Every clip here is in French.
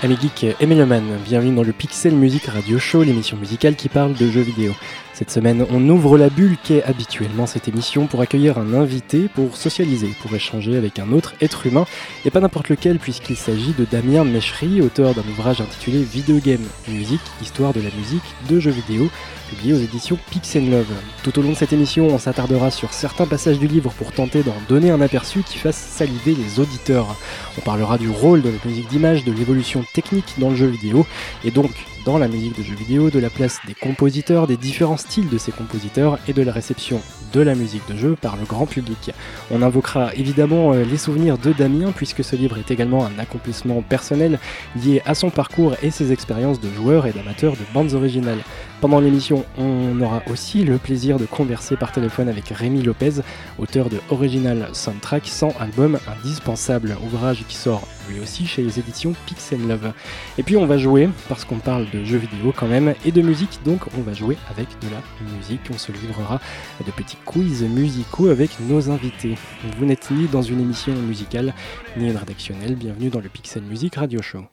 Amis geeks et mélomanes, bienvenue dans le Pixel Music Radio Show, l'émission musicale qui parle de jeux vidéo. Cette semaine, on ouvre la bulle qu'est habituellement cette émission pour accueillir un invité, pour socialiser, pour échanger avec un autre être humain, et pas n'importe lequel puisqu'il s'agit de Damien Mechery, auteur d'un ouvrage intitulé Video Game Music, histoire de la musique de jeux vidéo, publié aux éditions Pixel Love. Tout au long de cette émission, on s'attardera sur certains passages du livre pour tenter d'en donner un aperçu qui fasse saliver les auditeurs. On parlera du rôle de la musique d'image, de l'évolution technique dans le jeu vidéo, et donc dans la musique de jeux vidéo, de la place des compositeurs, des différents styles de ces compositeurs et de la réception de la musique de jeu par le grand public. On invoquera évidemment euh, les souvenirs de Damien puisque ce livre est également un accomplissement personnel lié à son parcours et ses expériences de joueur et d'amateur de bandes originales. Pendant l'émission, on aura aussi le plaisir de converser par téléphone avec Rémi Lopez, auteur de Original Soundtrack sans album indispensable, ouvrage qui sort lui aussi chez les éditions Pixel Love. Et puis on va jouer, parce qu'on parle de jeux vidéo quand même, et de musique, donc on va jouer avec de la musique. On se livrera de petits quiz musicaux avec nos invités. Vous n'êtes ni dans une émission musicale, ni une rédactionnelle. Bienvenue dans le Pixel Music Radio Show.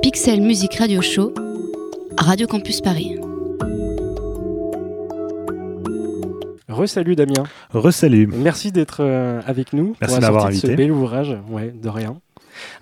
Pixel Music Radio Show, Radio Campus Paris. Resalut Damien. Resalut. Merci d'être euh, avec nous Merci pour la d'avoir sortie de ce invité. bel ouvrage. Ouais, de rien.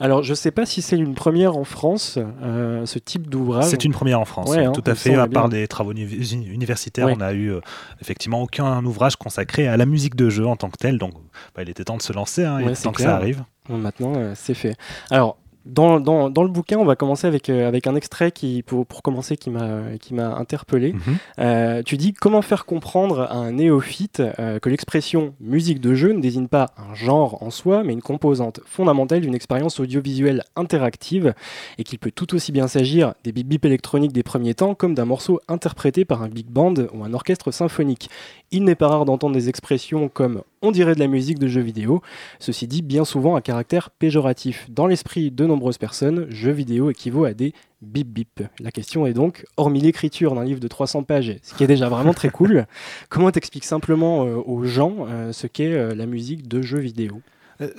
Alors, je sais pas si c'est une première en France, euh, ce type d'ouvrage. C'est une première en France, Ouais, hein, tout à fait. À part bien. des travaux uni- universitaires, Ouais. on n'a eu euh, effectivement aucun ouvrage consacré à la musique de jeu en tant que telle. Donc, bah, il était temps de se lancer. hein, il était temps que ça arrive. Bon, maintenant, euh, c'est fait. Alors, dans, dans, dans le bouquin, on va commencer avec, euh, avec un extrait qui, pour, pour commencer qui m'a interpellé. Mhm. Euh, tu dis comment faire comprendre à un néophyte euh, que l'expression musique de jeu ne désigne pas un genre en soi, mais une composante fondamentale d'une expérience audiovisuelle interactive et qu'il peut tout aussi bien s'agir des bip bip électroniques des premiers temps comme d'un morceau interprété par un big band ou un orchestre symphonique. Il n'est pas rare d'entendre des expressions comme on dirait de la musique de jeux vidéo, ceci dit bien souvent à caractère péjoratif. Dans l'esprit de nombreuses personnes, jeux vidéo équivaut à des bip bip. La question est donc, hormis l'écriture d'un livre de 300 pages, ce qui est déjà vraiment très cool, comment t'expliques simplement euh, aux gens euh, ce qu'est euh, la musique de jeux vidéo?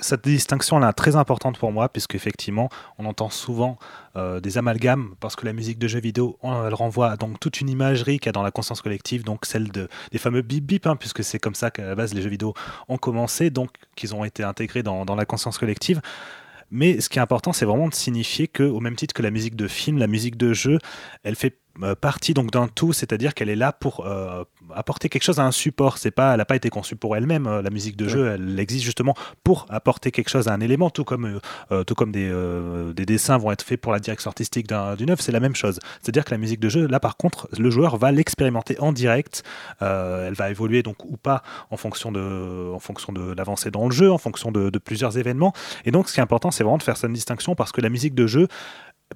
Cette distinction là est très importante pour moi, puisque effectivement, on entend souvent euh, des amalgames, parce que la musique de jeux vidéo, elle renvoie à donc toute une imagerie qu'il y a dans la conscience collective, donc celle de, des fameux bip bip, hein, puisque c'est comme ça qu'à la base les jeux vidéo ont commencé, donc qu'ils ont été intégrés dans, dans la conscience collective. Mais ce qui est important, c'est vraiment de signifier que, au même titre que la musique de film, la musique de jeu, elle fait euh, partie donc d'un tout, c'est-à-dire qu'elle est là pour euh, apporter quelque chose à un support. C'est pas, elle n'a pas été conçue pour elle-même. euh, La musique de jeu, elle existe justement pour apporter quelque chose à un élément, tout comme, euh, euh, tout comme des, euh, des dessins vont être faits pour la direction artistique d'un- d'une œuvre, c'est la même chose. C'est-à-dire que la musique de jeu, là par contre, le joueur va l'expérimenter en direct. Euh, elle va évoluer donc ou pas en fonction de, en fonction de l'avancée dans le jeu, en fonction de, de plusieurs événements. Et donc, ce qui est important, c'est vraiment de faire cette distinction parce que la musique de jeu,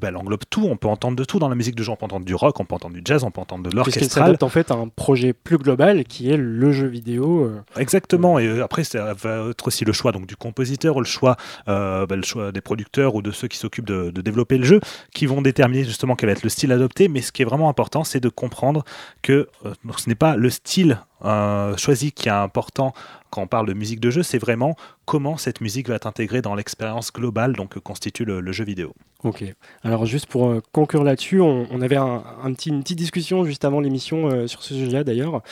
elle englobe tout. On peut entendre de tout dans la musique de jeu. On peut entendre du rock, on peut entendre du jazz, on peut entendre de l'orchestral. en fait à un projet plus global qui est le jeu vidéo. euh, Exactement. Et euh, après, ça va être aussi le choix donc, du compositeur, le choix, euh, bah, le choix des producteurs ou de ceux qui s'occupent de, de développer le jeu, qui vont déterminer justement quel va être le style adopté. Mais ce qui est vraiment important, c'est de comprendre que euh, donc, ce n'est pas le style euh, choisi qui est important quand on parle de musique de jeu, c'est vraiment comment cette musique va être intégrée dans l'expérience globale donc, que constitue le, le jeu vidéo. Ok. Alors juste pour euh, conclure là-dessus, on, on avait un, un petit, une petite discussion juste avant l'émission euh, sur ce sujet-là d'ailleurs.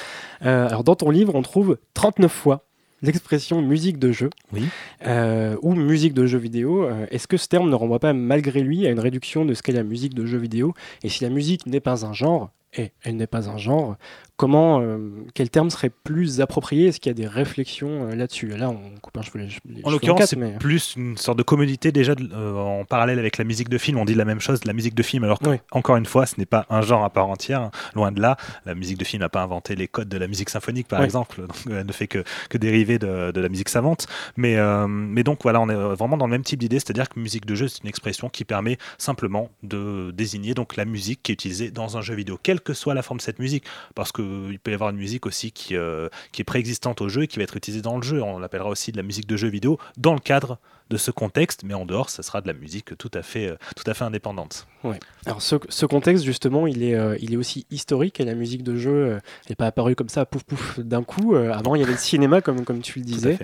Euh, alors dans ton livre, on trouve 39 fois l'expression musique de jeu Oui. euh, ou musique de jeu vidéo. Euh, Est-ce que ce terme ne renvoie pas malgré lui à une réduction de ce qu'est la musique de jeu vidéo? Et si la musique n'est pas un genre, et elle n'est pas un genre, comment, euh, quel terme serait plus approprié? Est-ce qu'il y a des réflexions euh, là-dessus? Là, on coupe un cheveu les, les En l'occurrence, c'est mais... plus une sorte de commodité déjà de- euh, en parallèle avec la musique de film. On dit la même chose, la musique de film, alors que, Oui. encore une fois, ce n'est pas un genre à part entière. hein. Loin de là, la musique de film n'a pas inventé les codes de la musique symphonique, par Oui. exemple. Donc, elle ne fait que, que dériver de, de la musique savante. Mais, euh, mais donc, voilà, on est vraiment dans le même type d'idée, c'est-à-dire que musique de jeu, c'est une expression qui permet simplement de désigner donc la musique qui est utilisée dans un jeu vidéo, quelle que soit la forme de cette musique. Parce qu'il peut y avoir une musique aussi qui, euh, qui est préexistante au jeu et qui va être utilisée dans le jeu. On l'appellera aussi de la musique de jeu vidéo dans le cadre de ce contexte, mais en dehors, ça sera de la musique tout à fait, tout à fait indépendante. Ouais. Alors ce, ce, contexte justement, il est, il est aussi historique et la musique de jeu n'est pas apparue comme ça, pouf pouf, d'un coup. avant, il y avait le cinéma, comme, comme tu le disais,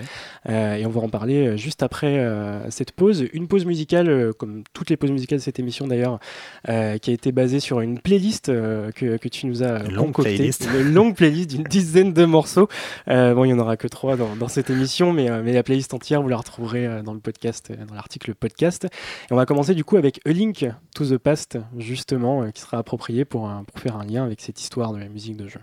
et on va en parler juste après cette pause. Une pause musicale, comme toutes les pauses musicales de cette émission d'ailleurs, qui a été basée sur une playlist que, que, tu nous as concoctée, une longue playlist d'une dizaine de morceaux. bon, il n'y en aura que trois dans, dans cette émission, mais, mais la playlist entière, vous la retrouverez dans le podcast, dans l'article podcast. Et on va commencer du coup avec A Link to the Past, justement, euh, qui sera approprié pour, pour faire un lien avec cette histoire de la musique de jeu.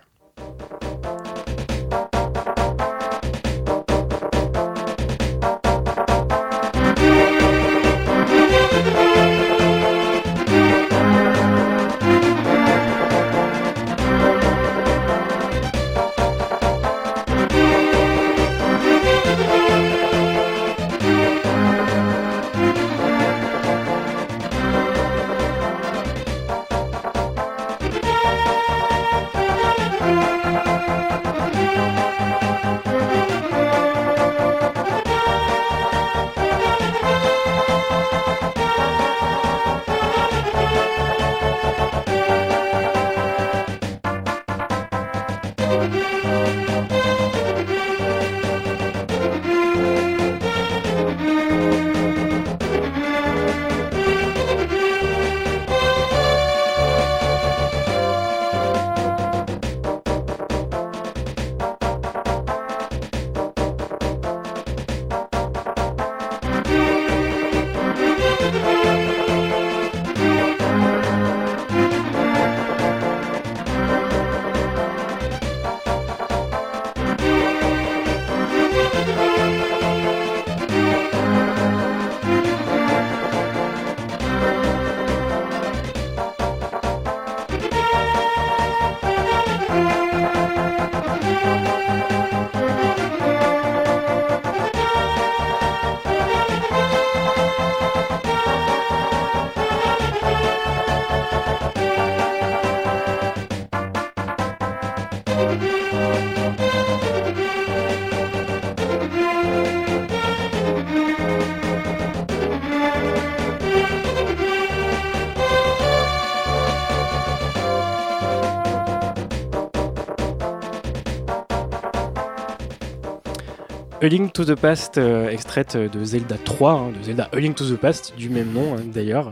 A Link to the Past, euh, extraite de Zelda 3, hein, de Zelda A Link to the Past, du même nom hein, d'ailleurs.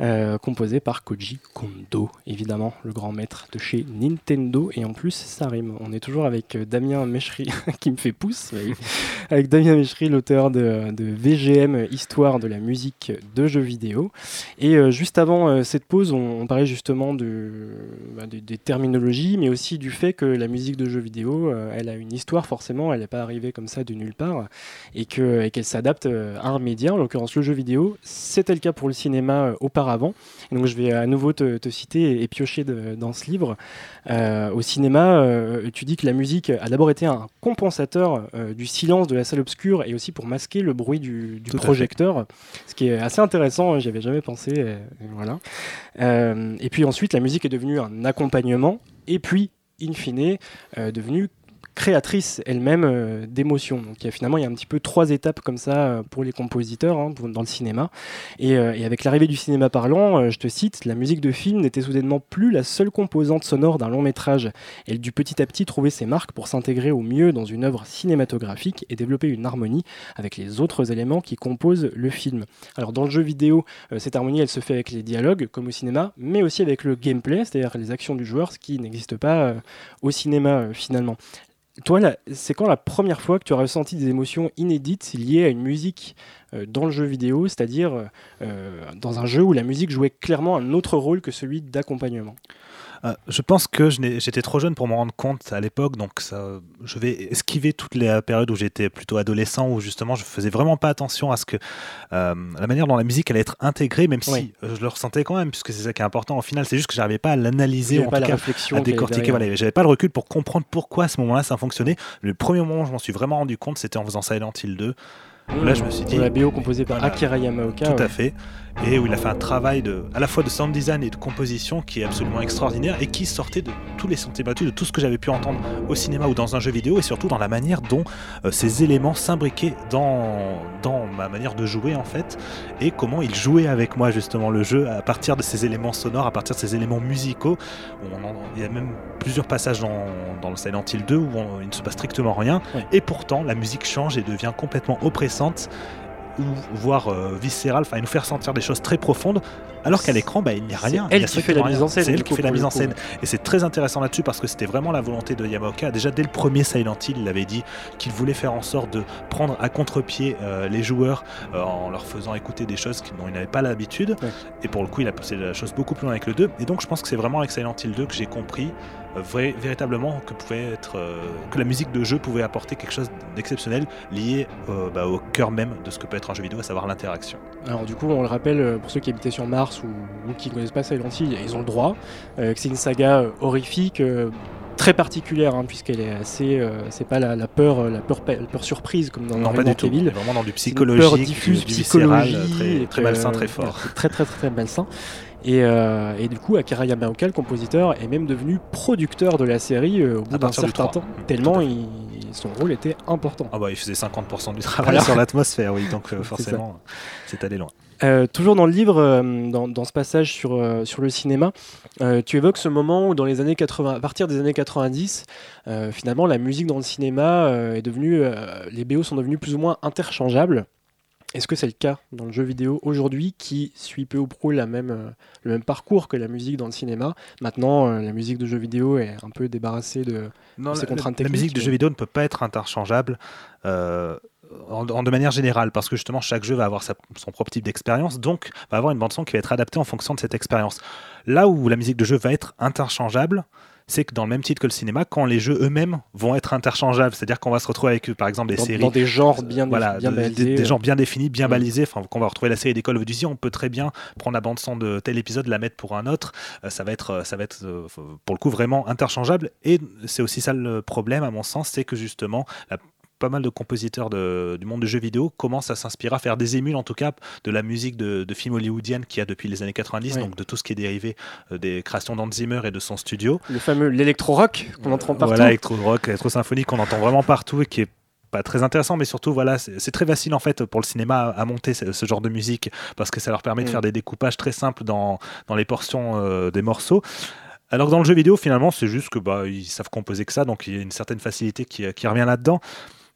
Euh, composé par Koji Kondo, évidemment, le grand maître de chez Nintendo. Et en plus, ça rime. On est toujours avec euh, Damien Méchery, qui me fait pouce, avec Damien Méchery, l'auteur de, VGM, Histoire de la musique de jeux vidéo. Et euh, juste avant cette pause, on, parlait justement de, bah, des terminologies, mais aussi du fait que la musique de jeux vidéo, elle a une histoire forcément, elle n'est pas arrivée comme ça de nulle part, et qu'elle et s'adapte à un média, en l'occurrence le jeu vidéo. C'était le cas pour le cinéma auparavant avant. donc je vais à nouveau te, citer et, piocher dans ce livre. Euh, au cinéma, euh, tu dis que la musique a d'abord été un compensateur euh, du silence de la salle obscure et aussi pour masquer le bruit du, projecteur, ce qui est assez intéressant. Hein, j'y avais jamais pensé. voilà. et puis ensuite, la musique est devenue un accompagnement et puis in fine, devenue créatrice elle-même euh, d'émotions. Donc finalement, il y a un petit peu trois étapes comme ça euh, pour les compositeurs hein, dans le cinéma. Euh, et, avec l'arrivée du cinéma parlant, je te cite, la musique de film n'était soudainement plus la seule composante sonore d'un long métrage. Elle dut petit à petit trouver ses marques pour s'intégrer au mieux dans une œuvre cinématographique et développer une harmonie avec les autres éléments qui composent le film. Alors dans le jeu vidéo, cette harmonie, elle se fait avec les dialogues, comme au cinéma, mais aussi avec le gameplay, c'est-à-dire les actions du joueur, ce qui n'existe pas au cinéma finalement. Toi, c'est quand la première fois que tu as ressenti des émotions inédites liées à une musique euh, dans le jeu vidéo, c'est-à-dire euh, euh, dans un jeu où la musique jouait clairement un autre rôle que celui d'accompagnement? Euh, je pense que j'étais trop jeune pour me rendre compte à l'époque, donc ça, je vais esquiver toutes les périodes où j'étais plutôt adolescent, où justement je faisais vraiment pas attention à ce que euh, la manière dont la musique allait être intégrée, même si je le ressentais quand même, puisque c'est ça qui est important. Au final, c'est juste que j'arrivais pas à l'analyser, en tout cas à décortiquer. Voilà, j'avais pas le recul pour comprendre pourquoi à ce moment-là ça fonctionnait. Le premier moment où je m'en suis vraiment rendu compte, c'était en faisant Silent Hill 2 là, je me suis dit. La BO composée par Akira Yamaoka. Tout à fait et où il a fait un travail de, à la fois de sound design et de composition qui est absolument extraordinaire et qui sortait de tous les sentiers battus, de tout ce que j'avais pu entendre au cinéma ou dans un jeu vidéo et surtout dans la manière dont euh, ces éléments s'imbriquaient dans, dans ma manière de jouer en fait et comment il jouait avec moi justement le jeu à partir de ces éléments sonores, à partir de ces éléments musicaux. il y a même plusieurs passages dans, dans le Silent Hill 2 où il ne se passe strictement rien et pourtant la musique change et devient complètement oppressante ou voire euh, viscérale, enfin, nous faire sentir des choses très profondes, alors qu'à l'écran, bah, il n'y a rien. Elle qui fait la mise en scène. C'est elle qui fait la mise en scène. Et c'est très intéressant là-dessus parce que c'était vraiment la volonté de Yamaoka. Déjà dès le premier Silent Hill, il avait dit qu'il voulait faire en sorte de prendre à contre-pied euh, les joueurs euh, en leur faisant écouter des choses dont ils n'avaient pas l'habitude. Et pour le coup, il a poussé la chose beaucoup plus loin avec le 2. Et donc, je pense que c'est vraiment avec Silent Hill 2 que j'ai compris vrai, véritablement que, pouvait être, euh, que la musique de jeu pouvait apporter quelque chose d'exceptionnel lié euh, bah, au cœur même de ce que peut être un jeu vidéo, à savoir l'interaction. Alors du coup, on le rappelle, euh, pour ceux qui habitaient sur Mars ou, qui ne connaissent pas Silent Hill, ils ont le droit, que c'est une saga horrifique très particulière hein, puisqu'elle est assez c'est pas la, peur la peur la peur surprise comme dans non, pas du tout. Evil vraiment dans du psychologique peur diffuse du, psychologie très, très malsain très fort très très très, très malsain euh, et, du coup, Akira Yamaoka, le compositeur, est même devenu producteur de la série euh, au bout d'un certain temps, tellement son rôle était important. Ah bah, il faisait 50% du travail sur l'atmosphère, oui, donc euh, forcément, c'est allé loin. toujours dans le livre, dans, ce passage sur, sur le cinéma, tu évoques ce moment où dans les années 80, à partir des années 90, finalement la musique dans le cinéma est devenue, les BO sont devenus plus ou moins interchangeables. Est-ce que c'est le cas dans le jeu vidéo aujourd'hui qui suit peu ou prou la même, euh, le même parcours que la musique dans le cinéma? Maintenant, euh, la musique de jeu vidéo est un peu débarrassée de, ces contraintes techniques. La musique de jeu vidéo ne peut pas être interchangeable. Euh, en, de manière générale, parce que justement chaque jeu va avoir son propre type d'expérience, donc va avoir une bande son qui va être adaptée en fonction de cette expérience. Là où la musique de jeu va être interchangeable, c'est que dans le même titre que le cinéma, quand les jeux eux-mêmes vont être interchangeables, c'est-à-dire qu'on va se retrouver avec, par exemple, des séries. Dans des genres bien, voilà, bien balisés. Des, genres bien définis, bien mm. balisés. Enfin, qu'on va retrouver la série des Call of Duty, on peut très bien prendre la bande-son de tel épisode, la mettre pour un autre. Euh, ça va être, euh, ça va être euh, pour le coup, vraiment interchangeable. Et c'est aussi ça le problème, à mon sens, c'est que justement, la pas mal de compositeurs du monde de jeux vidéo commencent à s'inspirer, à faire des émules en tout cas de la musique de, films hollywoodiennes qu'il y a depuis les années 90, donc de tout ce qui est dérivé euh, des créations d'Hans Zimmer et de son studio. Le fameux l'électro-rock qu'on entend partout. Voilà, l'électro-rock, l'électro-symphonique qu'on entend vraiment partout et qui est pas très intéressant, mais surtout, voilà, c'est très facile en fait pour le cinéma à, monter ce, genre de musique parce que ça leur permet de mm. faire des découpages très simples dans, dans les portions euh, des morceaux. Alors que dans le jeu vidéo, finalement, c'est juste que bah, ils savent composer que ça, donc il y a une certaine facilité qui, qui revient là-dedans.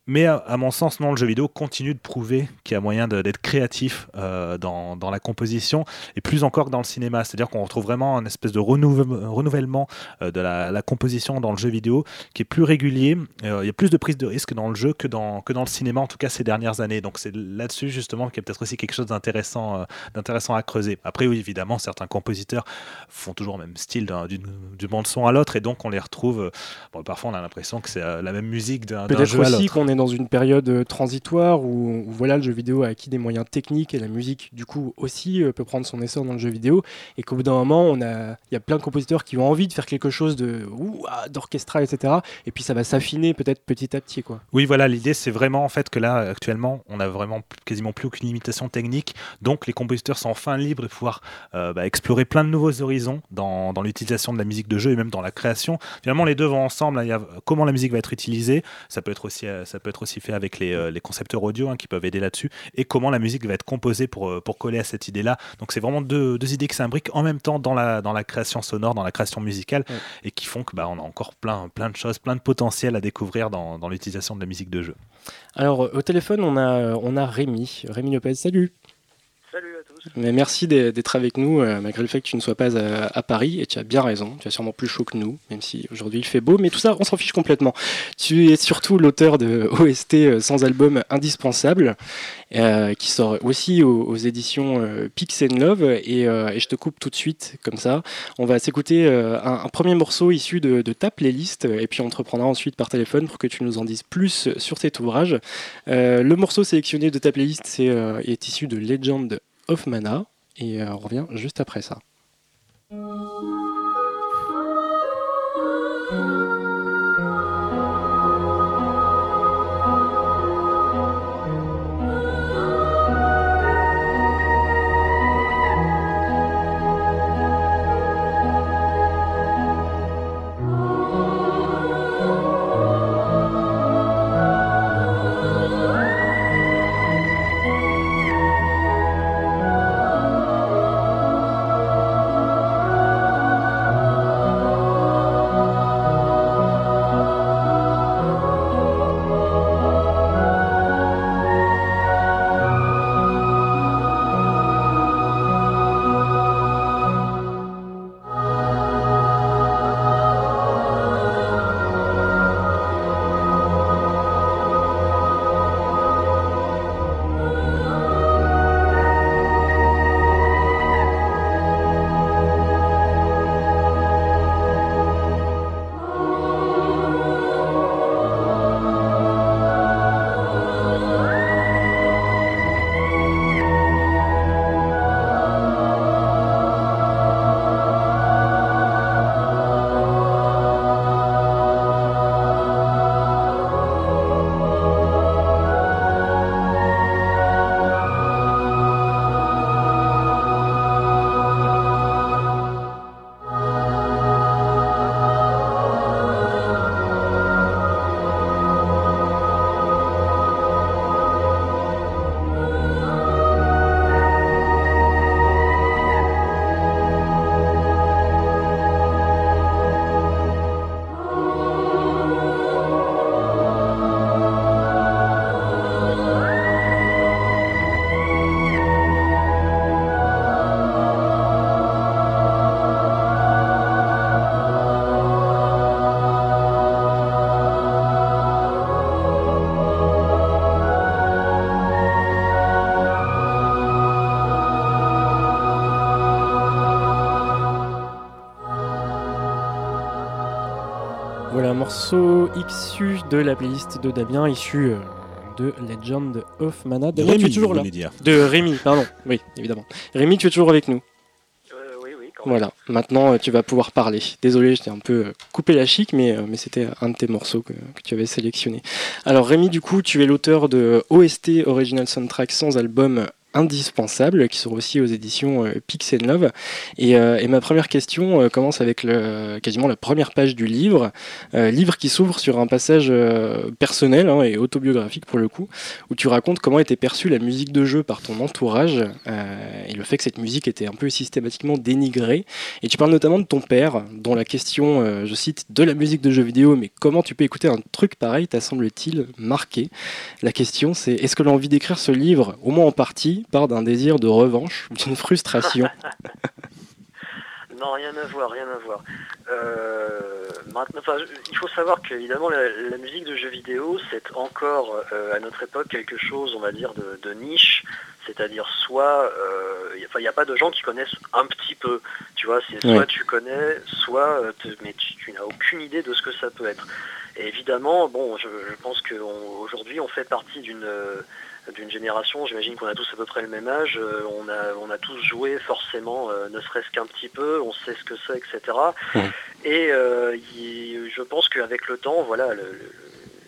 Mais à, mon sens, non, le jeu vidéo continue de prouver qu'il y a moyen d'être créatif euh, dans, dans, la composition et plus encore que dans le cinéma. C'est-à-dire qu'on retrouve vraiment un espèce de renouvellement euh, de la, la, composition dans le jeu vidéo qui est plus régulier. Euh, il y a plus de prise de risque dans le jeu que dans, que dans le cinéma, en tout cas ces dernières années. Donc c'est là-dessus justement qu'il y a peut-être aussi quelque chose d'intéressant d'intéressant à creuser. Après, oui, évidemment, certains compositeurs font toujours le même style du, du de son à l'autre et donc on les retrouve. Bon, parfois, on a l'impression que c'est la même musique d'un jeu à l'autre dans une période euh, transitoire où, voilà, le jeu vidéo a acquis des moyens techniques et la musique, du coup, aussi euh, peut prendre son essor dans le jeu vidéo. Et qu'au bout d'un moment, on a, il y a plein de compositeurs qui ont envie de faire quelque chose de, ah, d'orchestral, etc. Et puis ça va s'affiner peut-être petit à petit, quoi. Oui, voilà, l'idée, c'est vraiment en fait que là, actuellement, on a vraiment quasiment plus aucune limitation technique. Donc, les compositeurs sont enfin libres de pouvoir euh, bah, explorer plein de nouveaux horizons dans, l'utilisation de la musique de jeu et même dans la création. Finalement, les deux vont ensemble. Il y a comment la musique va être utilisée. Ça peut être aussi, ça peut être aussi fait avec les, euh, les concepteurs audio hein, qui peuvent aider là-dessus, et comment la musique va être composée pour, euh, pour coller à cette idée-là. Donc c'est vraiment deux, deux, idées qui s'imbriquent en même temps dans la, dans la création sonore, dans la création musicale, et qui font que bah, on a encore plein, plein de choses, plein de potentiel à découvrir dans, dans l'utilisation de la musique de jeu. Alors au téléphone, on a, on a Rémi. Rémi Lopez, salut Salut à merci d'être avec nous, euh, malgré le fait que tu ne sois pas à, Paris, et tu as bien raison, tu as sûrement plus chaud que nous, même si aujourd'hui il fait beau, mais tout ça, on s'en fiche complètement. Tu es surtout l'auteur de OST euh, sans album indispensable, euh, qui sort aussi aux, éditions Pix and Love, et, je te coupe tout de suite, comme ça. On va s'écouter un, premier morceau issu de, ta playlist, et puis on te reprendra ensuite par téléphone pour que tu nous en dises plus sur cet ouvrage. le morceau sélectionné de ta playlist c'est, est issu de Legend of Mana et euh, on revient juste après ça. De la playlist de Damien, issu euh, de Legend of Mana. De Damien, tu es Rémi, toujours là. De Rémi, pardon. Oui, évidemment. Rémi, tu es toujours avec nous. Euh, oui, oui, quand même. Voilà, maintenant euh, tu vas pouvoir parler. Désolé, j'étais un peu coupé la chic, mais, euh, mais c'était un de tes morceaux que, que tu avais sélectionné. Alors Rémi, du coup, tu es l'auteur de OST Original Soundtrack sans album indispensable, qui sont aussi aux éditions euh, Pix and Love. Et, euh, ma première question euh, commence avec quasiment la première page du livre, euh, livre qui s'ouvre sur un passage personnel hein, et autobiographique pour le coup, où tu racontes comment était perçue la musique de jeu par ton entourage et le fait que cette musique était un peu systématiquement dénigrée. Et tu parles notamment de ton père, dont la question, je cite, de la musique de jeux vidéo, mais comment tu peux écouter un truc pareil, t'a semble-t-il marqué? La question c'est, est-ce que l'envie d'écrire ce livre, au moins en partie, part d'un désir de revanche ou d'une frustration Non, rien à voir, rien à voir. Euh, maintenant, enfin, je- il faut savoir qu'évidemment, la, la musique de jeux vidéo, c'est encore euh, à notre époque quelque chose, on va dire, de, de niche. C'est-à-dire, soit, euh, a- il n'y a pas de gens qui connaissent un petit peu. Tu vois, c'est soit tu connais, soit, euh, te- mais tu, tu n'as aucune idée de ce que ça peut être. Et évidemment, bon, je, je pense qu'aujourd'hui, on fait partie d'une euh, d'une génération, j'imagine qu'on a tous à peu près le même âge, euh, on, a, on a tous joué forcément, euh, ne serait-ce qu'un petit peu, on sait ce que c'est, etc. Et euh, il- je pense qu'avec le temps, voilà, le- le-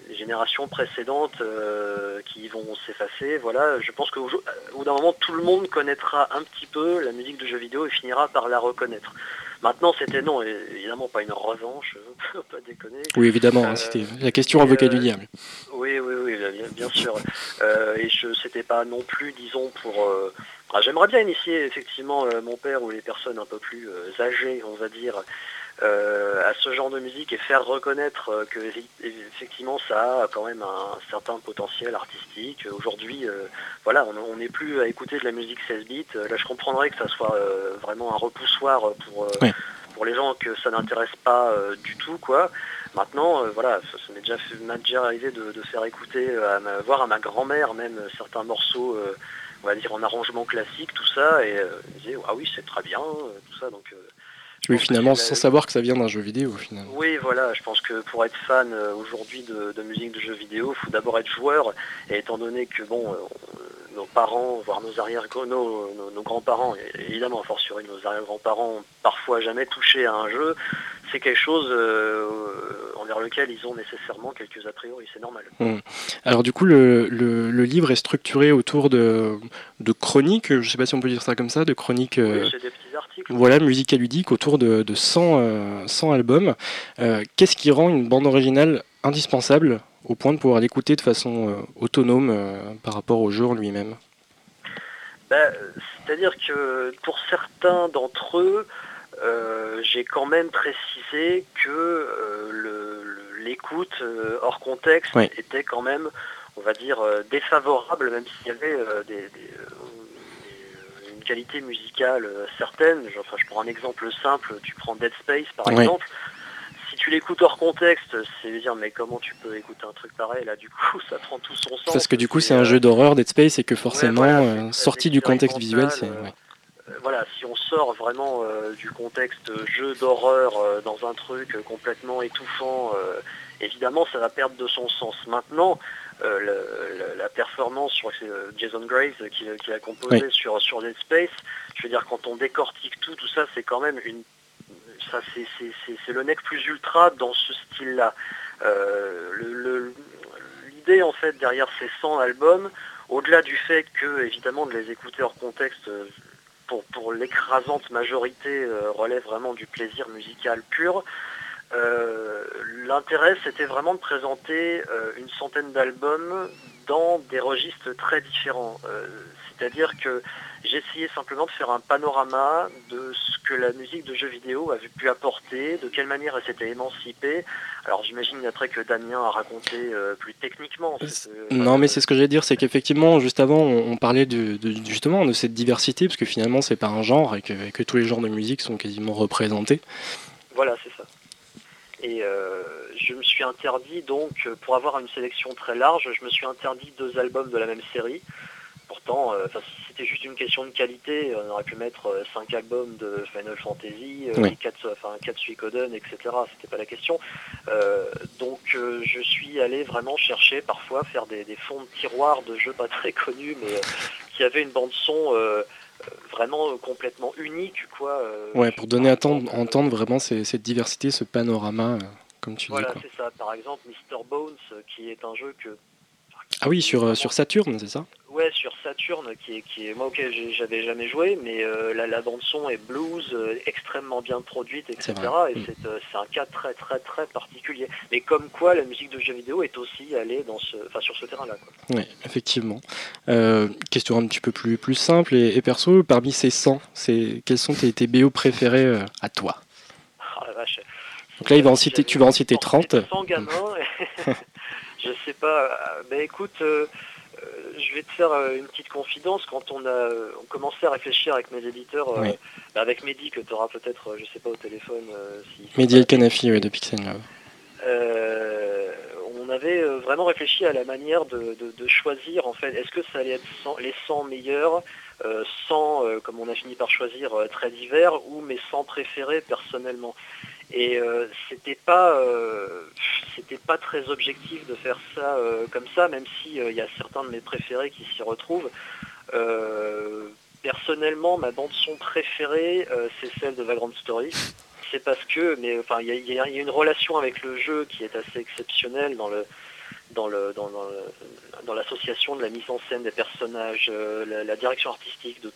les générations précédentes euh, qui vont s'effacer, voilà, je pense qu'au bout d'un moment, tout le monde connaîtra un petit peu la musique de jeux vidéo et finira par la reconnaître. Maintenant, c'était non, évidemment pas une revanche, pas déconner. Oui, évidemment, hein, Euh, c'était la question avocat du euh, diable. Oui, oui, oui, bien, bien sûr. Euh, et je c'était pas non plus, disons, pour. ah, J'aimerais bien initier effectivement mon père ou les personnes un peu plus âgées, on va dire, à ce genre de musique et faire reconnaître euh, que effe- effectivement ça a quand même un certain potentiel artistique. Aujourd'hui, euh, voilà, on n'est plus à écouter de la musique 16 bits. Euh, Là, je comprendrais que ça soit euh, vraiment un repoussoir pour. euh, pour les gens que ça n'intéresse pas euh, du tout quoi. Maintenant, euh, voilà, ça, ça m'est déjà, déjà arrivé de, de faire écouter, euh, à ma, voir à ma grand-mère même euh, certains morceaux, euh, on va dire en arrangement classique, tout ça, et euh, elle disait ah oui c'est très bien, euh, tout ça. Donc, euh, Oui, finalement, sans savoir que ça vient d'un jeu vidéo, finalement. oui, voilà, je pense que pour être fan euh, aujourd'hui de, de musique de jeux vidéo, il faut d'abord être joueur. Et étant donné que bon, euh, nos parents, voire nos arrière nos, nos, nos grands-parents, évidemment, a fortiori nos arrière-grands-parents, ont parfois jamais touché à un jeu, c'est quelque chose euh, envers lequel ils ont nécessairement quelques a priori, c'est normal. Alors du coup, le, le- le livre est structuré autour de, de chroniques, je sais pas si on peut dire ça comme ça, de chroniques euh, Oui, c'est des petits articles. Voilà, musique ludique autour de, de 100, euh, 100 albums. Euh, Qu'est-ce qui rend une bande originale indispensable au point de pouvoir l'écouter de façon euh, autonome par rapport au jeu en lui-même? Ben, C'est-à-dire que pour certains d'entre eux, euh, j'ai quand même précisé que euh, l'écoute euh, hors contexte Oui. était quand même, on va dire, défavorable, même s'il y avait des, qualité musicale euh, certaine. Enfin, je prends un exemple simple, tu prends Dead Space par Oui. exemple. Si tu l'écoutes hors contexte, c'est dire mais comment tu peux écouter un truc pareil? Là du coup ça prend tout son sens. Parce que du coup, c'est euh, un jeu d'horreur, Dead Space, et que forcément, voilà, euh, sorti du contexte visuel, c'est... euh, ouais. euh, voilà, si on sort vraiment euh, du contexte jeu d'horreur euh, dans un truc euh, complètement étouffant, euh, évidemment ça va perdre de son sens. Maintenant, euh, le- le- la performance sur euh, Jason Graves euh, qui, qui a composé sur, sur Dead Space, je veux dire quand on décortique tout, tout ça c'est quand même une ça c'est- c'est c'est- c'est le nec plus ultra dans ce style-là. Euh, le- le- L'idée en fait derrière ces 100 albums, au-delà du fait que évidemment de les écouter hors contexte pour, pour l'écrasante majorité euh, relève vraiment du plaisir musical pur, euh, l'intérêt c'était vraiment de présenter euh, une centaine d'albums dans des registres très différents. Euh, C'est-à-dire que essayé simplement de faire un panorama de ce que la musique de jeux vidéo avait pu apporter, de quelle manière elle s'était émancipée. Alors j'imagine après que Damien a raconté euh, plus techniquement. cette, euh, Non, mais c'est ce que j'allais dire, c'est qu'effectivement, juste avant, on, on parlait de, de- justement de cette diversité, parce que finalement, c'est pas un genre et que, et que tous les genres de musique sont quasiment représentés. Voilà, c'est ça. Et euh, je me suis interdit donc, euh, pour avoir une sélection très large, je me suis interdit deux albums de la même série. pourtant, euh, si c'était juste une question de qualité, on aurait pu mettre 5 albums de Final Fantasy, 4, enfin, 4 Suikoden, etc. C'était pas la question. donc je suis allé vraiment chercher parfois faire des, fonds de tiroir de jeux pas très connus, mais qui avaient une bande son vraiment complètement unique. Quoi. ouais, pour donner à entendre, vraiment cette diversité, ce panorama, comme tu voilà, dis. Voilà, c'est ça. Par exemple, Mr. Bones, qui est un jeu que ah oui, sur, euh, sur Saturne, c'est ça? Ouais, sur Saturne, qui est, qui est moi auquel j'avais jamais joué, mais euh, la, bande son est blues, euh, extrêmement bien produite, etc. Et mm. c'est un cas très très très particulier. Mais comme quoi, la musique de jeux vidéo est aussi allée dans ce, sur ce terrain-là. Oui, effectivement. question un petit peu plus, plus simple et, perso, parmi ces 100, quels sont tes, tes BO préférés à toi? Ah, la vache. Donc là, il va en citer, tu vas en citer 30. 100 gamins. Je sais pas. Ben écoute, euh, euh, je vais te faire une petite confidence. Quand on a on commençait à réfléchir avec mes éditeurs, ben, avec Mehdi que tu auras peut-être, je sais pas, au téléphone. Si Mehdi El Kanafi de Pixel on avait vraiment réfléchi à la manière de, choisir en fait. Est-ce que ça allait être les 100 meilleurs, 100 comme on a fini par choisir très divers ou mes 100 préférés personnellement? Et euh, c'était pas euh, pas très objectif de faire ça euh, comme ça, même si il y a certains de mes préférés qui s'y retrouvent. personnellement, ma bande son préférée, c'est celle de Vagrant Story. C'est parce que, mais enfin, il y, a une relation avec le jeu qui est assez exceptionnelle dans le dans le dans l'association de la mise en scène des personnages, la, la, direction artistique de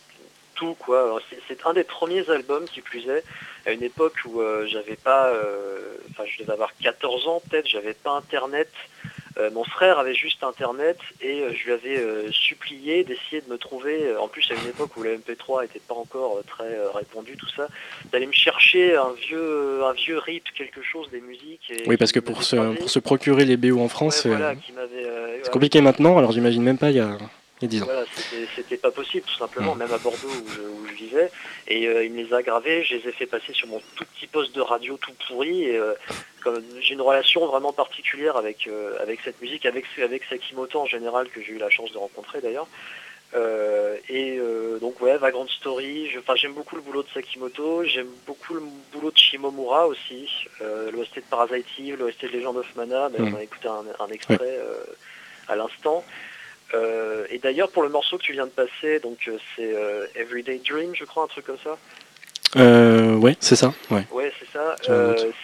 tout quoi. C'est un des premiers albums qui plus est à une époque où euh, j'avais pas, euh, enfin je devais avoir 14 ans peut-être, j'avais pas internet. Euh, mon frère avait juste internet et je lui avais supplié d'essayer de me trouver, en plus à une époque où le MP3 n'était pas encore très répandu, tout ça, d'aller me chercher un vieux, un vieux RIP, quelque chose des musiques. oui, parce que pour se, pour se procurer les BO en France, c'est compliqué maintenant, alors j'imagine même pas il y a voilà, c'était pas possible, tout simplement, mm. même à Bordeaux où je, vivais. Et euh, il me les a gravés, je les ai fait passer sur mon tout petit poste de radio tout pourri. Et euh, j'ai une relation vraiment particulière avec, euh, avec cette musique, avec, avec Sakimoto en général, que j'ai eu la chance de rencontrer d'ailleurs. et donc ouais, Vagrant Story, j'aime beaucoup le boulot de Sakimoto, j'aime beaucoup le boulot de Shimomura aussi, l'OST de Parasite Eve, l'OST de Legend of Mana, mais mm. on a écouté un, extrait à l'instant. Euh, et d'ailleurs, pour le morceau que tu viens de passer, donc euh, c'est euh, Everyday Dream, je crois, un truc comme ça. Euh, ouais, c'est ça. Ouais, ouais c'est ça.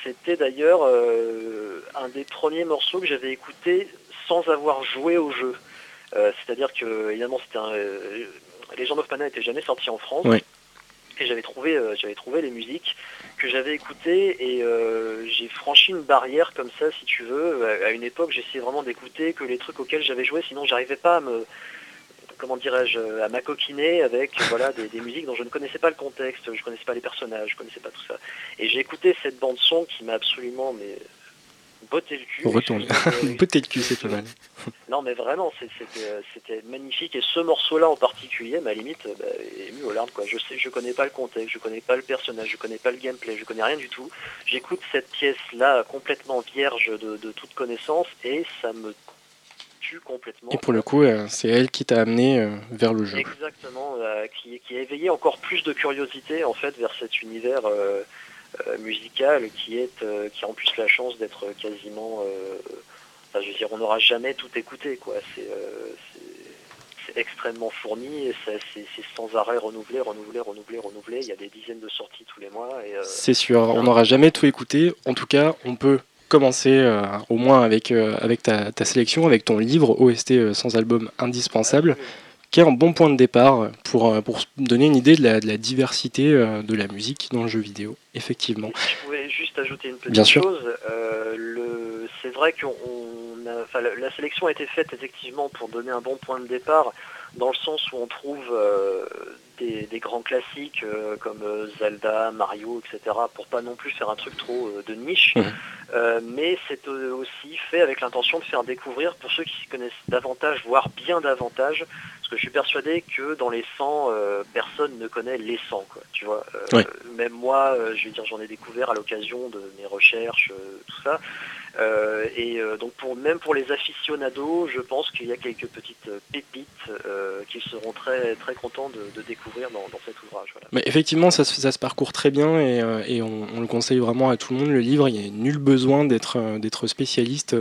C'était d'ailleurs un des premiers morceaux que j'avais écouté sans avoir joué au jeu. C'est-à-dire que, évidemment, c'était un. Legend of Mana n'était jamais sorti en France. Et j'avais trouvé, j'avais trouvé les musiques que j'avais écoutées et j'ai franchi une barrière comme ça, si tu veux. À, une époque, j'essayais vraiment d'écouter que les trucs auxquels j'avais joué, sinon j'arrivais pas à me, comment dirais-je, à m'acoquiner avec voilà des, musiques dont je ne connaissais pas le contexte, je connaissais pas les personnages, je connaissais pas tout ça. Et j'ai écouté cette bande son qui m'a absolument mais botté le cul. On retourne. Botter le cul, c'est pas mal. non, mais vraiment, c'était magnifique. Et ce morceau-là en particulier, ma limite, bah, est mis aux larmes. Quoi. Je sais, je connais pas le contexte, je connais pas le personnage, je connais pas le gameplay, je connais rien du tout. J'écoute cette pièce-là complètement vierge de, toute connaissance et ça me tue complètement. Et pour le coup, euh, c'est elle qui t'a amené euh, vers le jeu. Exactement, euh, qui, qui, a éveillé encore plus de curiosité en fait vers cet univers. Musical qui est qui a en plus la chance d'être quasiment je veux dire, on n'aura jamais tout écouté, quoi. C'est euh, extrêmement fourni et c'est sans arrêt renouvelé, renouvelé, renouvelé, renouvelé. Il y a des dizaines de sorties tous les mois. Euh, c'est sûr, on n'aura jamais tout écouté. En tout cas, on peut commencer euh, au moins avec, avec ta, sélection, avec ton livre OST sans album indispensable, qui est un bon point de départ pour, pour donner une idée de la, de la diversité de la musique dans le jeu vidéo, effectivement. Je pouvais juste ajouter une petite chose. c'est vrai qu'on la, sélection a été faite effectivement pour donner un bon point de départ, dans le sens où on trouve euh, des, des grands classiques euh, comme euh, Zelda, Mario, etc. pour pas non plus faire un truc trop euh, de niche. Mhm. Euh, mais c'est euh, aussi fait avec l'intention de faire découvrir pour ceux qui s'y connaissent davantage, voire bien davantage, que je suis persuadé que dans les 100, euh, personne ne connaît les 100, quoi, tu vois. Euh. Même moi, euh, je veux dire, j'en ai découvert à l'occasion de mes recherches, tout ça. Et donc pour même pour les aficionados, je pense qu'il y a quelques petites pépites qu'ils seront très très contents de, de découvrir dans, dans cet ouvrage. Voilà. Mais effectivement, ça, se- ça se parcourt très bien et, et on, on le conseille vraiment à tout le monde. Le livre, il n'y a nul besoin d'être spécialiste,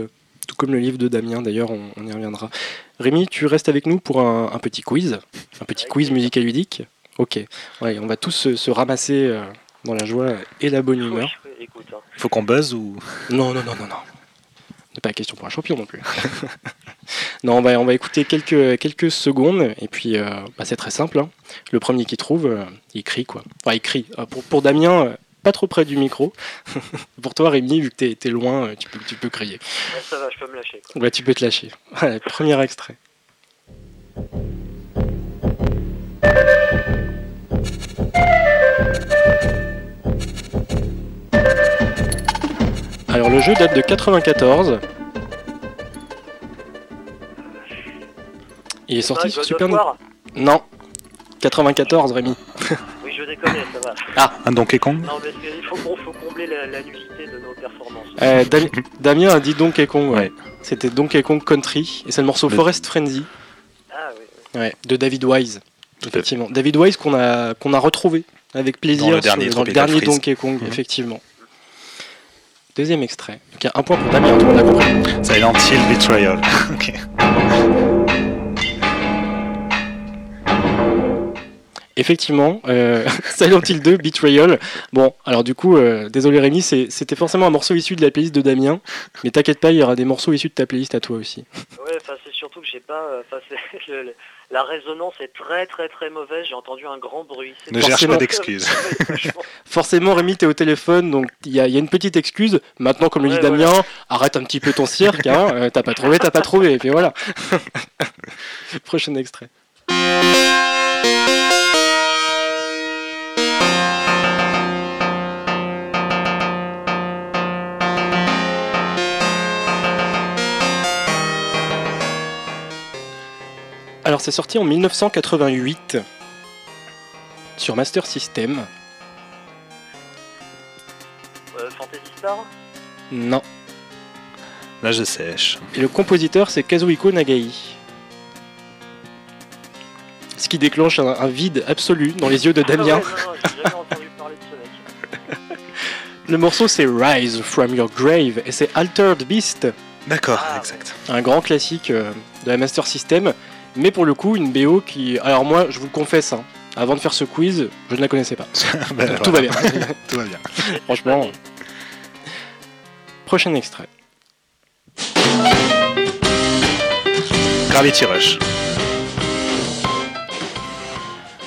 tout comme le livre de Damien, d'ailleurs, on, on y reviendra. Rémi, tu restes avec nous pour un, un petit quiz, un petit quiz musical ludique. Ok, ouais, on va tous se, se ramasser euh, dans la joie et la bonne humeur. Hein. Il faut qu'on buzz ou? Non, non, non, non, non. C'est pas la question pour un champion non plus. non, on va, on va écouter quelques, quelques secondes et puis euh, bah, c'est très simple. hein. Le premier qui trouve, euh, il crie quoi. Enfin, il crie. Euh, pour, pour Damien, euh, pas trop près du micro. pour toi, Rémi, vu que t'es es loin, euh, tu peux, tu peux crier. Ouais, ça va, je peux me lâcher. quoi. Ouais, tu peux te lâcher. Premier extrait. Alors le jeu date de 94. Il est sorti Ah, sur God Super Nintendo. Non. 94, Rémi. Je déconne, ça va. un Donkey Kong Non, mais il faut, combler la, la nullité de nos performances. Euh, Dami- Damien a dit Donkey Kong, ouais. Ouais. C'était Donkey Kong Country, et c'est le morceau Le- Forest Frenzy Ah oui, oui. ouais, de David Wise. Tout à fait. Effectivement. David Wise qu'on a, qu'on a retrouvé avec plaisir Dans le sur dernier dans le dernier. Donkey Kong, Mhm. effectivement. Deuxième extrait. Donc, il y a un point pour Damien, tout le monde a compris. Silent Hill Betrayal. Ok. Effectivement, euh, Silent Hill 2, Betrayal. Bon, alors du coup, euh, désolé Rémi, c'était forcément un morceau issu de la playlist de Damien, mais t'inquiète pas, il y aura des morceaux issus de ta playlist à toi aussi. Ouais, c'est surtout que j'ai pas. euh, le- le- la résonance est très très très mauvaise. J'ai entendu un grand bruit. C'est Ne cherche pas d'excuses. Forcément, Rémi, t'es au téléphone, donc il y, a il y a une petite excuse. Maintenant, comme le dit Ouais, Damien, arrête un petit peu ton cirque, hein, euh, t'as pas trouvé, t'as pas trouvé, et puis voilà. Prochain extrait. Alors, c'est sorti en 1988 sur Master System. euh, Fantasy Star Non. Là, je sèche. Et le compositeur, c'est Kazuhiko Nagai. Ce qui déclenche un, un vide absolu dans les yeux de Damien. Ah ouais, non, non, j'ai jamais entendu parler de ce mec. Le morceau, c'est Rise from Your Grave et c'est Altered Beast, D'accord, Ah, exact. un grand classique euh, de la Master System. Mais pour le coup, une BO qui. Alors, moi, je vous le confesse, hein, avant de faire ce quiz, je ne la connaissais pas. Ben, Tout va bien. Tout va bien. Franchement. Prochain extrait. Gravity Rush.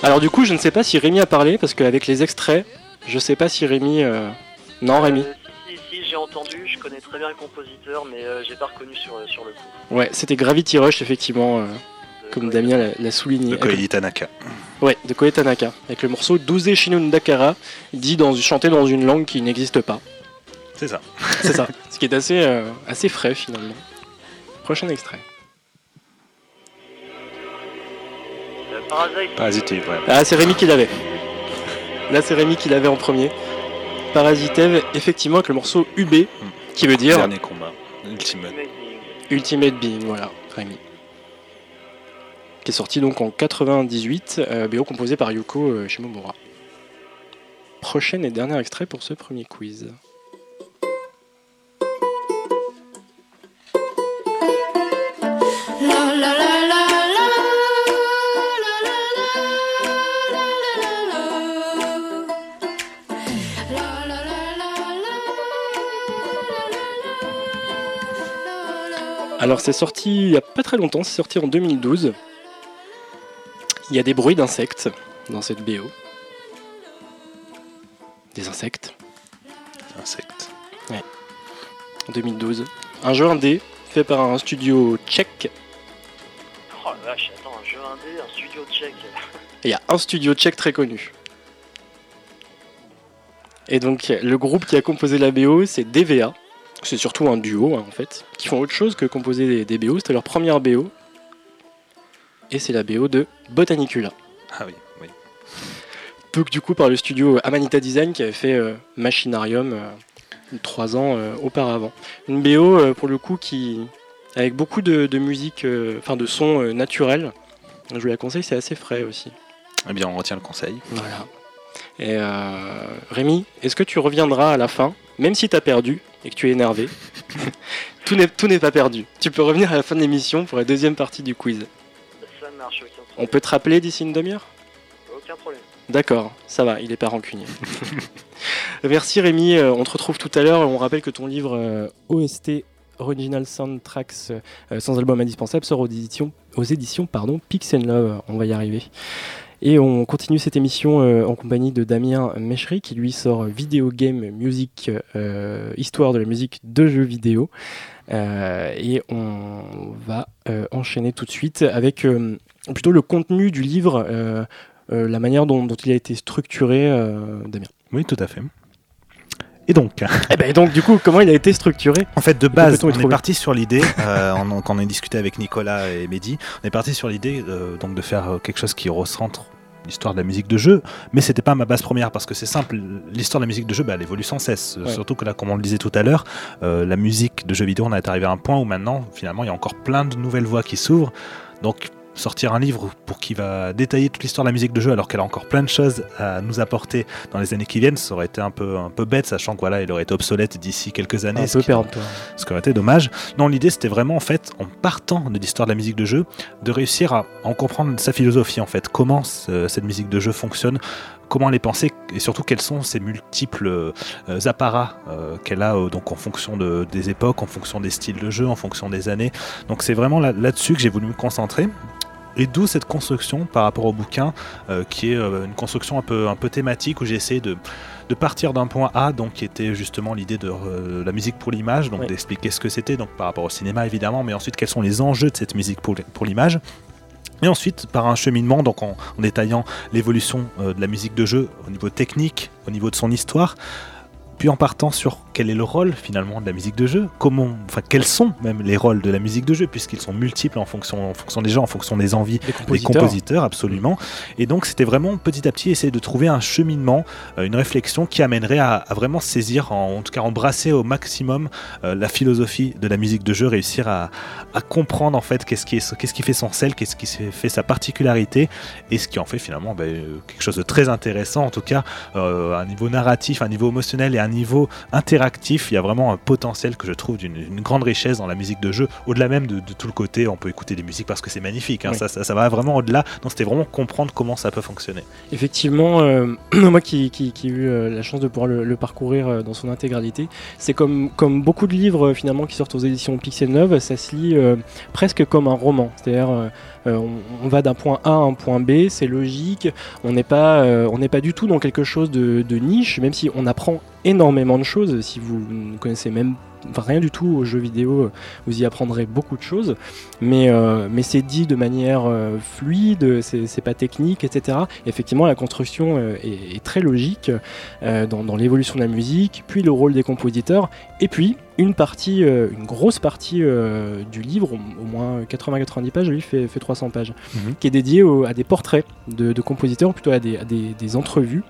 Alors, du coup, je ne sais pas si Rémi a parlé parce qu'avec les extraits, je sais pas si Rémi. euh, Non, Rémi. Euh, si, si, j'ai entendu. Je connais très bien le compositeur, mais euh, j'ai pas reconnu sur, sur le coup. Ouais, c'était Gravity Rush, effectivement, euh, comme. Damien l'a- souligné. De Koei Tanaka. Ouais, de Koei Tanaka, avec le morceau Douze Shinundakara, dit dans, chanté dans une langue qui n'existe pas. C'est ça. C'est ça, ce qui est assez, euh, assez frais finalement. Prochain extrait. Parasite. Ouais. Ah, c'est Rémi qui l'avait. Là, c'est Rémi qui l'avait en premier. Parasitev, effectivement, avec le morceau UB, qui veut dire Dernier combat. Ultimate. Ultimate Being, voilà, Rémi qui est sorti donc en 98, BO composé par Yuko Shimomura. Prochain et dernier extrait pour ce premier quiz. Alors c'est sorti il n'y a pas très longtemps, c'est sorti en 2012. Il y a des bruits d'insectes dans cette BO. Des insectes, Insecte. en 2012. Un jeu indé fait par un studio tchèque. Oh la vache, attends, un jeu indé, un studio tchèque. Et il y a un studio tchèque très connu. Et donc, le groupe qui a composé la BO, c'est DVA. C'est surtout un duo, hein, en fait, qui font autre chose que composer des, des BO. C'était leur première BO. Et c'est la BO de Botanicula. Ah oui, oui. Donc, du coup, par le studio Amanita Design qui avait fait euh, Machinarium euh, trois ans euh, auparavant. Une BO, pour le coup, qui avec beaucoup de, de musique, enfin de sons euh, naturels. Je vous la conseille, c'est assez frais aussi. Eh bien, on retient le conseil. Voilà. Et Rémi, est-ce que tu reviendras à la fin, même si tu as perdu et que tu es énervé? Tout n'est tout n'est pas perdu. Tu peux revenir à la fin de l'émission pour la deuxième partie du quiz. Ça marche, aucun On peut te rappeler d'ici une demi-heure Aucun problème. D'accord, ça va, il est pas rancunier. Merci Rémi, euh, on te retrouve tout à l'heure. On rappelle que ton livre euh, OST Original Soundtracks euh, sans album indispensable sort aux éditions, aux éditions pardon, Pix and Love. On va y arriver. Et on continue cette émission euh, en compagnie de Damien Mechery qui lui sort Video Game Music, euh, histoire de la musique de jeux vidéo. Euh, et on va enchaîner tout de suite avec plutôt le contenu du livre, euh, euh, la manière dont, dont il a été structuré, euh, Damien. Oui, tout à fait. Et donc, Et ben donc du coup, comment il a été structuré? En fait, de base, on est parti sur l'idée, euh, on- quand on a discuté avec Nicolas et Mehdi, on est parti sur l'idée euh, donc de faire quelque chose qui recentre l'histoire de la musique de jeu, mais c'était pas ma base première parce que c'est simple, l'histoire de la musique de jeu, bah, elle évolue sans cesse. Ouais. Surtout que là, comme on le disait tout à l'heure, euh, la musique de jeux vidéo, on est arrivé à un point où maintenant, finalement, il y a encore plein de nouvelles voies qui s'ouvrent. Donc, sortir un livre pour qui va détailler toute l'histoire de la musique de jeu alors qu'elle a encore plein de choses à nous apporter dans les années qui viennent, ça aurait été un peu, un peu bête, sachant que voilà, il aurait été obsolète d'ici quelques années. Un ce peu qui- ce qui aurait été dommage. Non, l'idée c'était vraiment en fait, en partant de l'histoire de la musique de jeu, de réussir à en comprendre sa philosophie en fait, comment ce- cette musique de jeu fonctionne, comment elle est pensée et surtout quels sont ces multiples euh, apparats euh, qu'elle a euh, donc en fonction de, des époques, en fonction des styles de jeu, en fonction des années. Donc c'est vraiment là- là-dessus que j'ai voulu me concentrer. Et d'où cette construction par rapport au bouquin, qui est une construction un peu, un peu thématique où j'ai essayé de, de partir d'un point A, donc qui était justement l'idée de euh, la musique pour l'image, donc d'expliquer ce que c'était, donc par rapport au cinéma évidemment, mais ensuite quels sont les enjeux de cette musique pour, pour l'image. Et ensuite, par un cheminement, donc en, en détaillant l'évolution euh, de la musique de jeu au niveau technique, au niveau de son histoire, puis en partant sur quel est le rôle finalement de la musique de jeu, comment, enfin quels sont même les rôles de la musique de jeu, puisqu'ils sont multiples en fonction, en fonction des gens, en fonction des envies Des des compositeurs. absolument. Et donc, c'était vraiment petit à petit essayer de trouver un cheminement, euh, une réflexion qui amènerait à, à vraiment saisir, en, en tout cas embrasser au maximum euh, la philosophie de la musique de jeu, réussir à, à comprendre en fait qu'est-ce qui, est, qu'est-ce qui fait son sel, qu'est-ce qui fait sa particularité, et ce qui en fait finalement ben, euh, quelque chose de très intéressant, en tout cas euh, à un niveau narratif, à un niveau émotionnel et à un niveau interactif. Il y a vraiment un potentiel que je trouve d'une une grande richesse dans la musique de jeu, au-delà même de, de tout le côté, on peut écouter des musiques parce que c'est magnifique, hein, Oui. ça, ça, ça va vraiment au-delà. Donc c'était vraiment comprendre comment ça peut fonctionner. Effectivement, euh, moi qui, qui, qui ai eu euh, la chance de pouvoir le, le parcourir euh, dans son intégralité, c'est comme, comme beaucoup de livres finalement qui sortent aux éditions Pixel 9, ça se lit euh, presque comme un roman. C'est-à-dire, euh, on, on va d'un point A à un point B, c'est logique, on n'est pas, euh, on pas du tout dans quelque chose de, niche, même si on apprend énormément de choses. Si vous ne connaissez même rien du tout aux jeux vidéo, vous y apprendrez beaucoup de choses, mais, euh, c'est dit de manière euh, fluide, c'est pas technique, etc. Effectivement, la construction euh, est, très logique euh, dans l'évolution de la musique, puis le rôle des compositeurs, et puis une partie, euh, une grosse partie euh, du livre, au, moins 80-90 pages, lui fait, fait 300 pages, Mhm. qui est dédié au- à des portraits de, de compositeurs, plutôt à des, à des- des entrevues.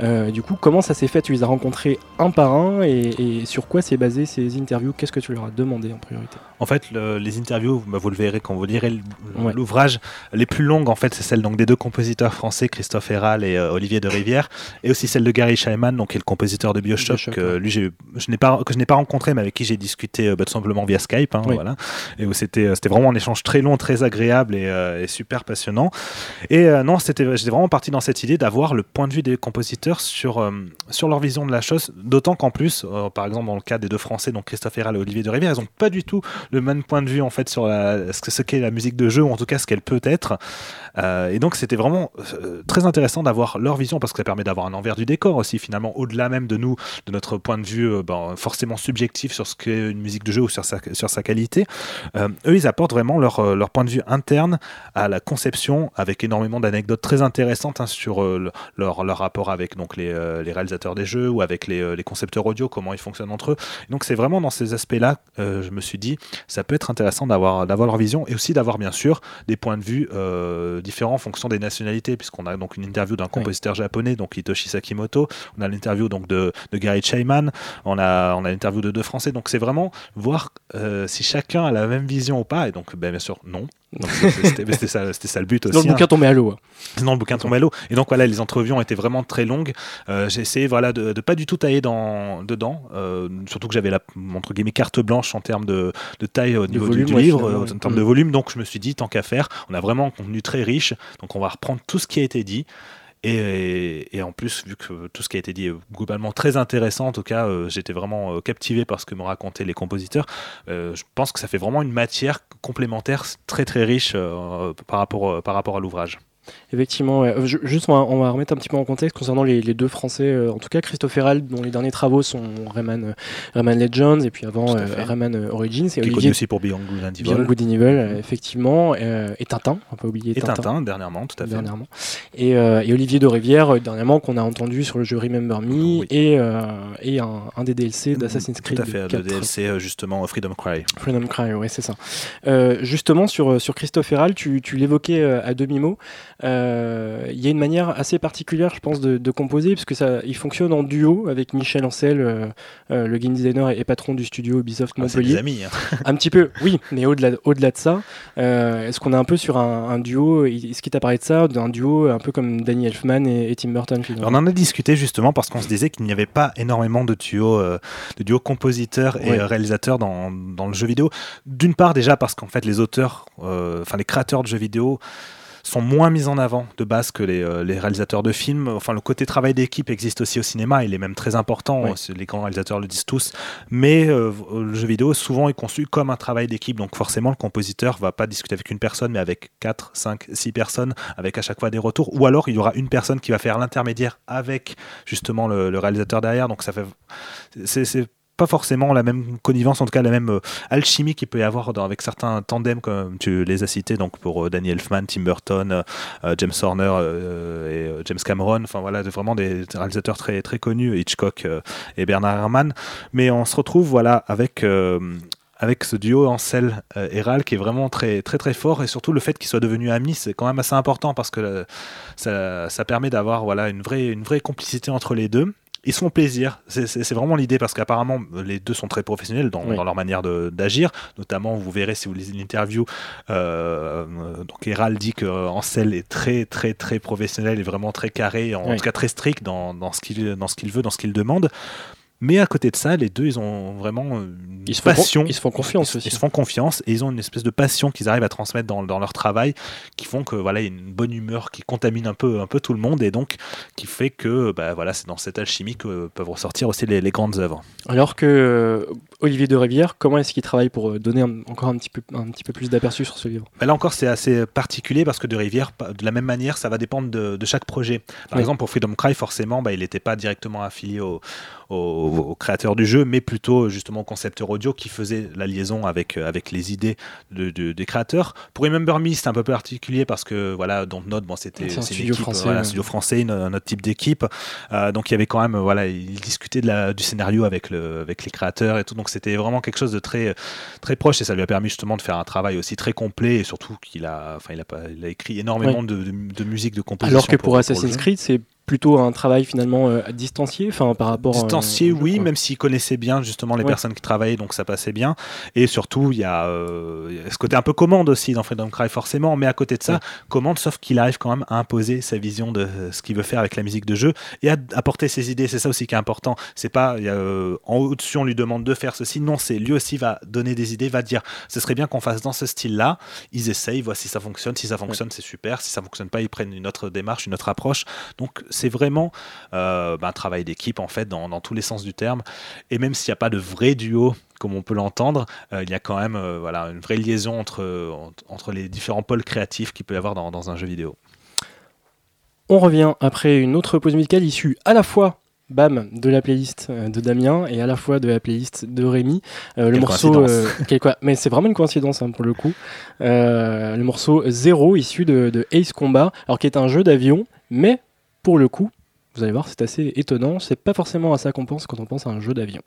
Euh, du coup, comment ça s'est fait? Tu les as rencontrés un par un, et, et sur quoi s'est basé ces interviews? Qu'est-ce que tu leur as demandé en priorité? En fait, le- les interviews, bah, vous le verrez quand vous lirez Ouais. l'ouvrage, les plus longues, en fait, c'est celle donc, des deux compositeurs français, Christophe Herral et euh, Olivier de Rivière, et aussi celle de Gary Scheiman, donc, qui est le compositeur de Bioshock, Bioshock, que, lui, je n'ai pas, que je n'ai pas rencontré, mais avec qui j'ai discuté euh, bah, tout simplement via Skype, hein, Oui. voilà, et où c'était euh, c'était vraiment un échange très long, très agréable et, euh, et super passionnant. Et euh, non, c'était j'étais vraiment parti dans cette idée d'avoir le point de vue des compositeurs sur, euh, sur leur vision de la chose, d'autant qu'en plus, par exemple, dans le cas des deux Français, donc Christophe Herral et Olivier de Rivière, ils n'ont pas du tout le même point de vue en fait sur la, ce que- ce qu'est la musique de jeu ou en tout cas ce qu'elle peut être. Et donc c'était vraiment très intéressant d'avoir leur vision parce que ça permet d'avoir un envers du décor aussi finalement au-delà même de nous, de notre point de vue ben, forcément subjectif sur ce qu'est une musique de jeu ou sur sa, sur sa qualité. Euh, eux, ils apportent vraiment leur, euh, leur point de vue interne à la conception, avec énormément d'anecdotes très intéressantes hein, sur euh, le- leur, leur rapport avec donc, les, euh, les réalisateurs des jeux ou avec les, les concepteurs audio, comment ils fonctionnent entre eux. Donc c'est vraiment dans ces aspects-là, je me suis dit, ça peut être intéressant d'avoir leur vision et aussi d'avoir bien sûr des points de vue différents en fonction des nationalités, puisqu'on a donc une interview d'un compositeur japonais, donc Hitoshi Sakimoto, on a l'interview donc de, de Gary Chayman, on a, on a l'interview de deux Français, donc c'est vraiment voir euh, si chacun a la même vision ou pas, et donc ben, bien sûr non. C'était ça, le but aussi. Dans le hein. bouquin tombé à l'eau. hein. Sinon, le bouquin tombe à l'eau. Et donc, voilà, les entrevues ont été vraiment très longues. Euh, j'ai essayé voilà, de, de pas du tout tailler dans, dedans. euh, surtout que j'avais la entre guillemets, carte blanche en termes de, de taille au niveau du- volume, du, ouais, livre, euh, en termes Mm. de volume. Donc, je me suis dit, tant qu'à faire, on a vraiment un contenu très riche. Donc, on va reprendre tout ce qui a été dit. Et, en plus, vu que tout ce qui a été dit est globalement très intéressant, en tout cas, euh, j'étais vraiment euh, captivé par ce que me racontaient les compositeurs. Euh, je pense que ça fait vraiment une matière complémentaire très très riche par, rapport, par rapport à l'ouvrage. Effectivement, ouais. Euh, ju- juste on va, on va remettre un petit peu en contexte concernant les, les deux Français, euh, en tout cas Christophe Herald, dont les derniers travaux sont Rayman, euh, Rayman Legends et puis avant euh. Rayman Origins et qui est connu Olivier aussi pour Beyond Good and Evil. Beyond Good and Evil, effectivement, et Tintin, on peut pas oublier Et Tintin. Tintin, dernièrement, tout à fait. dernièrement. Et, et Olivier de Rivière, dernièrement, qu'on a entendu sur le jeu Remember Me, Oui. et, et un, un des DLC d'Assassin's Creed Tout à fait, le 4. DLC justement Freedom Cry. Freedom Cry, ouais, c'est ça. Justement, sur, sur Christophe Herral, tu, tu l'évoquais à demi-mot. Euh, Il y a une manière assez particulière, je pense, de, de composer, parce que ça, il fonctionne en duo avec Michel Ancel, euh, euh, le game designer et, et patron du studio Ubisoft Ah, Montpellier. amis. hein. un petit peu, oui, mais au-delà au-delà de ça, est-ce qu'on est un peu sur un, un duo? Est-ce qu'il t'a parlé de ça D'un duo un peu comme Danny Elfman et, et Tim Burton, On en a discuté justement parce qu'on se disait qu'il n'y avait pas énormément de duos, de duos compositeurs et Ouais. réalisateurs dans, dans le jeu vidéo. D'une part déjà parce qu'en fait les auteurs, enfin les créateurs de jeux vidéo sont moins mis en avant de base que les, euh, les réalisateurs de films. Enfin, le côté travail d'équipe existe aussi au cinéma, il est même très important, c'est- les grands réalisateurs le disent tous, mais euh, le jeu vidéo souvent est conçu comme un travail d'équipe, donc forcément le compositeur va pas discuter avec une personne, mais avec 4, 5, 6 personnes, avec à chaque fois des retours, ou alors il y aura une personne qui va faire l'intermédiaire avec justement le, le réalisateur derrière, donc ça fait... c'est pas forcément la même connivence, en tout cas la même euh, alchimie qu'il peut y avoir avec certains tandems comme tu les as cités, donc pour euh, Danny Elfman, Tim Burton, euh, euh, James Horner et James Cameron, enfin voilà, vraiment des réalisateurs très très connus, Hitchcock et Bernard Herrmann. Mais on se retrouve voilà avec avec ce duo Ansel et Ral qui est vraiment très très très fort. Et surtout le fait qu'ils soient devenus amis c'est quand même assez important parce que ça, ça permet d'avoir voilà une vraie une vraie complicité entre les deux ils se font plaisir, c'est- vraiment l'idée parce qu'apparemment les deux sont très professionnels dans, Oui. dans leur manière d'agir. Notamment, vous verrez si vous lisez l'interview, euh, donc Héral dit que Ansel est très très très professionnel et vraiment très carré, en Oui. tout cas très strict dans, dans ce qu'il dans ce qu'il veut, dans ce qu'il demande. Mais à côté de ça, les deux, ils ont vraiment euh, une Ils passion. ils se font confiance Ils, aussi. ils se font confiance et ils ont une espèce de passion qu'ils arrivent à transmettre dans, dans leur travail qui font que voilà il y a une bonne humeur qui contamine un peu un peu tout le monde et donc qui fait que bah, voilà c'est dans cette alchimie que peuvent ressortir aussi les, les grandes œuvres. Alors que euh, Olivier de Rivière, comment est-ce qu'il travaille pour euh, donner un- encore un petit peu, un petit peu plus d'aperçu sur ce livre? Mais là encore c'est assez particulier parce que de Rivière de la même manière ça va dépendre de, de chaque projet. Par Oui. exemple pour Freedom Cry forcément bah, il n'était pas directement affilié au, au, au créateur du jeu mais plutôt justement au concepteur audio qui faisait la liaison avec, euh, avec les idées de- de- des créateurs. Pour Remember Me c'est un peu particulier parce que voilà Dontnod bon c'était un studio équipe, français, voilà, ouais. un studio français une- un autre type d'équipe Euh, donc il y avait quand même voilà il discutait de la, du scénario avec, le, avec les créateurs et tout donc c'était vraiment quelque chose de très très proche et ça lui a permis justement de faire un travail aussi très complet et surtout qu'il a enfin il a, il a écrit énormément de, de, de musique de composition Alors que pour, Assassin's. Creed, c'est plutôt un travail finalement euh, distancié, enfin par rapport. euh, distancié jeu, oui même s'il connaissait bien justement les Ouais. personnes qui travaillaient donc ça passait bien. Et surtout il y, a, euh, il y a ce côté un peu commande aussi dans Freedom Cry forcément mais à côté de ça Ouais. commande sauf qu'il arrive quand même à imposer sa vision de ce qu'il veut faire avec la musique de jeu et à apporter ses idées. C'est ça aussi qui est important. C'est pas euh, en au-dessus on lui demande de faire ceci. Non c'est lui aussi va donner des idées va dire ce serait bien qu'on fasse dans ce style là ils essayent voient si ça fonctionne. Si ça fonctionne c'est super. Si ça fonctionne pas ils prennent une autre démarche une autre approche. Donc c'est vraiment euh, ben, un travail d'équipe en fait dans, dans tous les sens du terme et même s'il n'y a pas de vrai duo comme on peut l'entendre, euh, il y a quand même euh, voilà, une vraie liaison entre, entre- les différents pôles créatifs qu'il peut y avoir dans, dans un jeu vidéo. On revient après une autre pause musicale issue à la fois bam, de la playlist de Damien et à la fois de la playlist de Rémi. Euh, le morceau, coïncidence. euh, quel quoi mais c'est vraiment une coïncidence hein, pour le coup. Euh, le morceau Zero issu de, de Ace Combat, alors qui est un jeu d'avion, mais pour le coup, vous allez voir, c'est assez étonnant. C'est pas forcément à ça qu'on pense quand on pense à un jeu d'avion.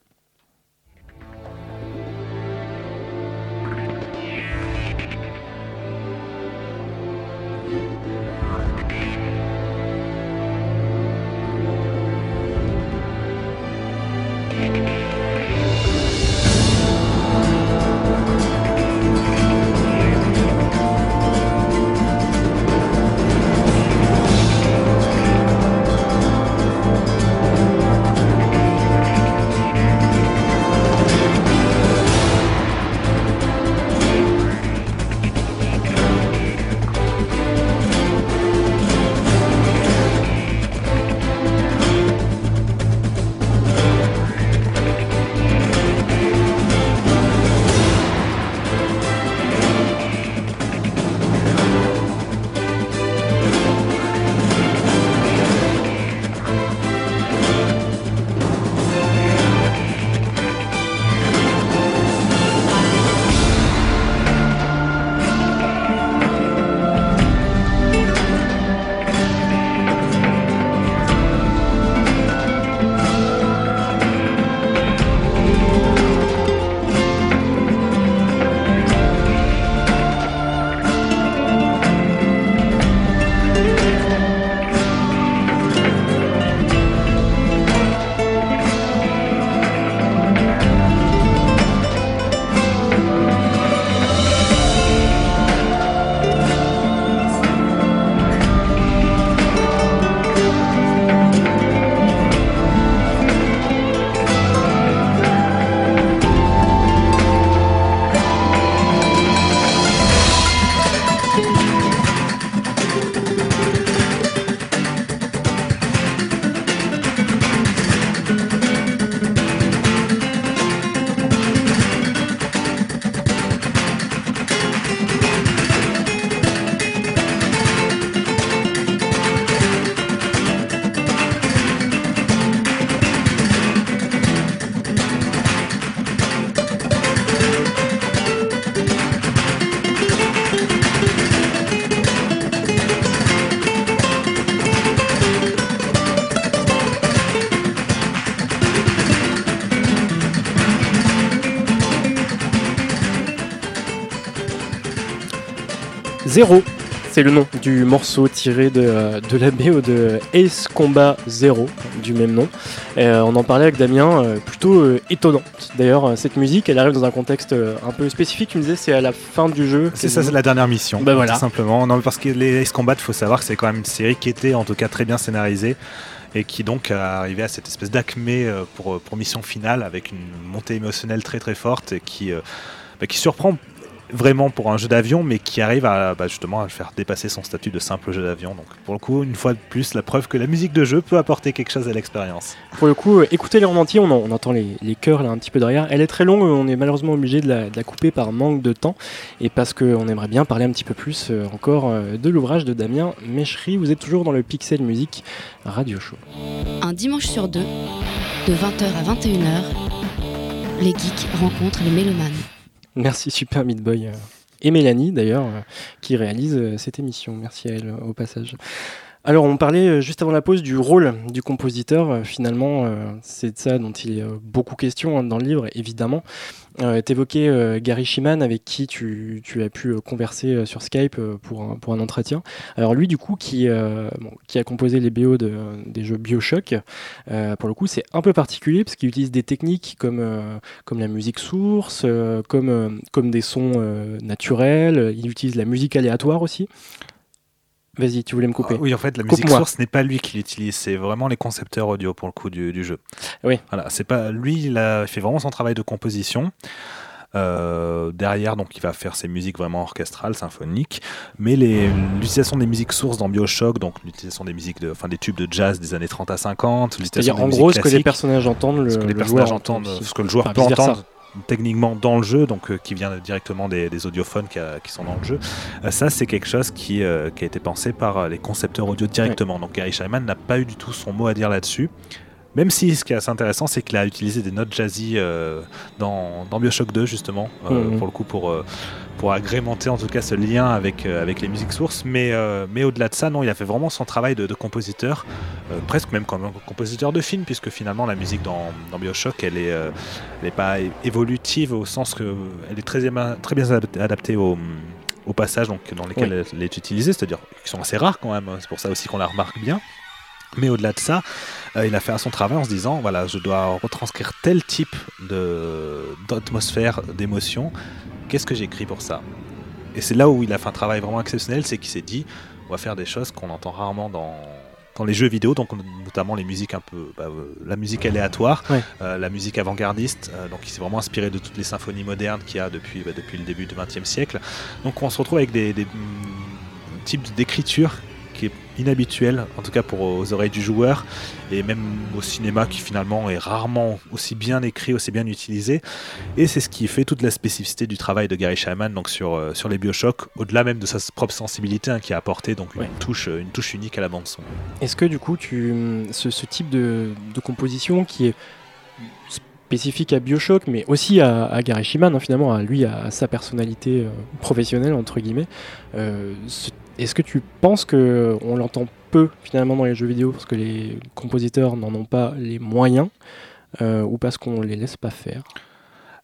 Zero, c'est le nom du morceau tiré de, euh, de la BO de Ace Combat Zero, du même nom. Et, euh, on en parlait avec Damien, euh, plutôt étonnante. D'ailleurs, cette musique, elle arrive dans un contexte un peu spécifique. Tu me disais, c'est à la fin du jeu. C'est ça, c'est la dernière mission. Bah voilà. Tout simplement. Non, parce que les Ace Combat, il faut savoir que c'est quand même une série qui était en tout cas très bien scénarisée et qui donc a arrivé à cette espèce d'acmé pour, pour mission finale avec une montée émotionnelle très très forte et qui, bah, qui surprend vraiment pour un jeu d'avion mais qui arrive à bah, justement à le faire dépasser son statut de simple jeu d'avion. Donc pour le coup, une fois de plus, la preuve que la musique de jeu peut apporter quelque chose à l'expérience. Pour le coup, euh, écoutez-les en entier, on, en- on entend les, les chœurs là un petit peu derrière. Elle est très longue, on est malheureusement obligé de la, de la couper par manque de temps et parce qu'on aimerait bien parler un petit peu plus euh, encore euh, de l'ouvrage de Damien Méchery. Vous êtes toujours dans le Pixel Music Radio Show. Un dimanche sur deux, de 20h à 21h, les geeks rencontrent les mélomanes. Merci Super Meat Boy euh, et Mélanie d'ailleurs euh, qui réalise euh, cette émission. Merci à elle au passage. Alors on parlait euh, juste avant la pause du rôle du compositeur. Euh, Finalement, euh, c'est de ça dont il est beaucoup question hein, dans le livre, évidemment. Euh, T'évoquais Gary Shiman avec qui tu, as pu converser sur Skype pour un, pour un entretien. Alors lui du coup qui, qui a composé les BO de, des jeux Bioshock, pour le coup c'est un peu particulier parce qu'il utilise des techniques comme, comme la musique source, comme, comme des sons naturels, il utilise la musique aléatoire aussi. Vas-y, tu voulais me couper. Ah oui, en fait, la musique Coupe-moi. source n'est pas lui qui l'utilise, c'est vraiment les concepteurs audio pour le coup du, du jeu. Oui. Voilà, c'est pas lui, il a fait vraiment son travail de composition. Euh, derrière, donc, il va faire ses musiques vraiment orchestrales, symphoniques, mais l'utilisation des musiques sources dans Bioshock, donc l'utilisation des musiques, de, enfin des tubes de jazz des années 30 à 50, l'utilisation en musiques gros ce que les personnages entendent, le, ce que les le personnages entendent, ce que le joueur Enfin, peut entendre techniquement dans le jeu, donc euh, qui vient directement des, des audiophones qui, a- qui sont dans le jeu. Euh, ça, c'est quelque chose qui, euh, qui a été pensé par euh, les concepteurs audio directement. Donc Gary Scheinman n'a pas eu du tout son mot à dire là-dessus. Même si ce qui est assez intéressant, c'est qu'il a utilisé des notes jazzy euh, dans, dans Bioshock 2, justement, euh, Mhm. pour le coup, pour, euh, pour agrémenter en tout cas ce lien avec, avec les musiques sources. Mais, mais au-delà de ça, non, il a fait vraiment son travail de, de compositeur, presque même comme un compositeur de film, puisque finalement la musique dans, dans Bioshock, elle est, elle n'est pas évolutive au sens que elle est très, bien- très bien adaptée- adaptée au au passage donc, dans lesquels Oui. elle est utilisée, c'est-à-dire qu'ils sont assez rares quand même, c'est pour ça aussi qu'on la remarque bien. Mais au-delà de ça, euh, il a fait son travail en se disant voilà, je dois retranscrire tel type de- d'atmosphère, d'émotion. Qu'est-ce que j'écris pour ça? Et c'est là où il a fait un travail vraiment exceptionnel, c'est qu'il s'est dit on va faire des choses qu'on entend rarement dans, dans les jeux vidéo, donc notamment les musiques un peu, bah, euh, la musique aléatoire, Ouais. euh, la musique avant-gardiste. euh, donc il s'est vraiment inspiré de toutes les symphonies modernes qu'il y a depuis, bah, depuis le début du XXe siècle. Donc on se retrouve avec des, des mm, types d'écriture qui est inhabituel, en tout cas pour aux oreilles du joueur, et même au cinéma qui finalement est rarement aussi bien écrit, aussi bien utilisé. Et c'est ce qui fait toute la spécificité du travail de Gary Scheinman donc sur, euh, sur les Bioshock, au-delà même de sa propre sensibilité hein, qui a apporté donc une, Ouais. touche, une touche unique à la bande son. Est-ce que du coup, tu, ce, ce type de, de composition qui est spécifique à Bioshock, mais aussi à, à Gary Shiman, hein, finalement, à lui, à, sa personnalité euh, professionnelle, entre guillemets, euh, ce- est-ce que tu penses que on l'entend peu finalement dans les jeux vidéo parce que les compositeurs n'en ont pas les moyens euh, ou parce qu'on les laisse pas faire?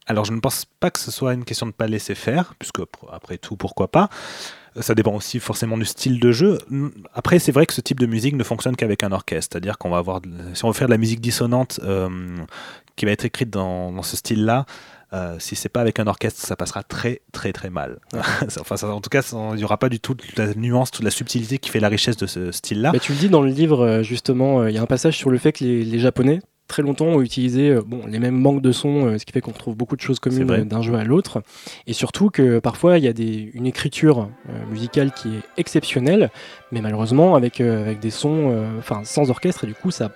Alors je ne pense pas que ce soit une question de pas laisser faire, puisque pr- après tout, pourquoi pas. Euh, Ça dépend aussi forcément du style de jeu. Après, c'est vrai que ce type de musique ne fonctionne qu'avec un orchestre. C'est-à-dire qu'on va avoir, si on veut faire de la musique dissonante euh, qui va être écrite dans ce style-là, euh, si c'est pas avec un orchestre, ça passera très très très mal. enfin, ça- en tout cas, il n'y aura pas du tout toute la nuance, toute la subtilité qui fait la richesse de ce style-là. Bah, Tu le dis dans le livre, euh, justement, euh, il y a un passage sur le fait que les, les Japonais, très longtemps, ont utilisé euh, bon, les mêmes banques de sons, euh, ce qui fait qu'on retrouve beaucoup de choses communes euh, d'un jeu à l'autre. Et surtout que parfois, il y a des, une écriture musicale qui est exceptionnelle, mais malheureusement, avec, avec des sons, enfin, sans orchestre, et du coup, ça,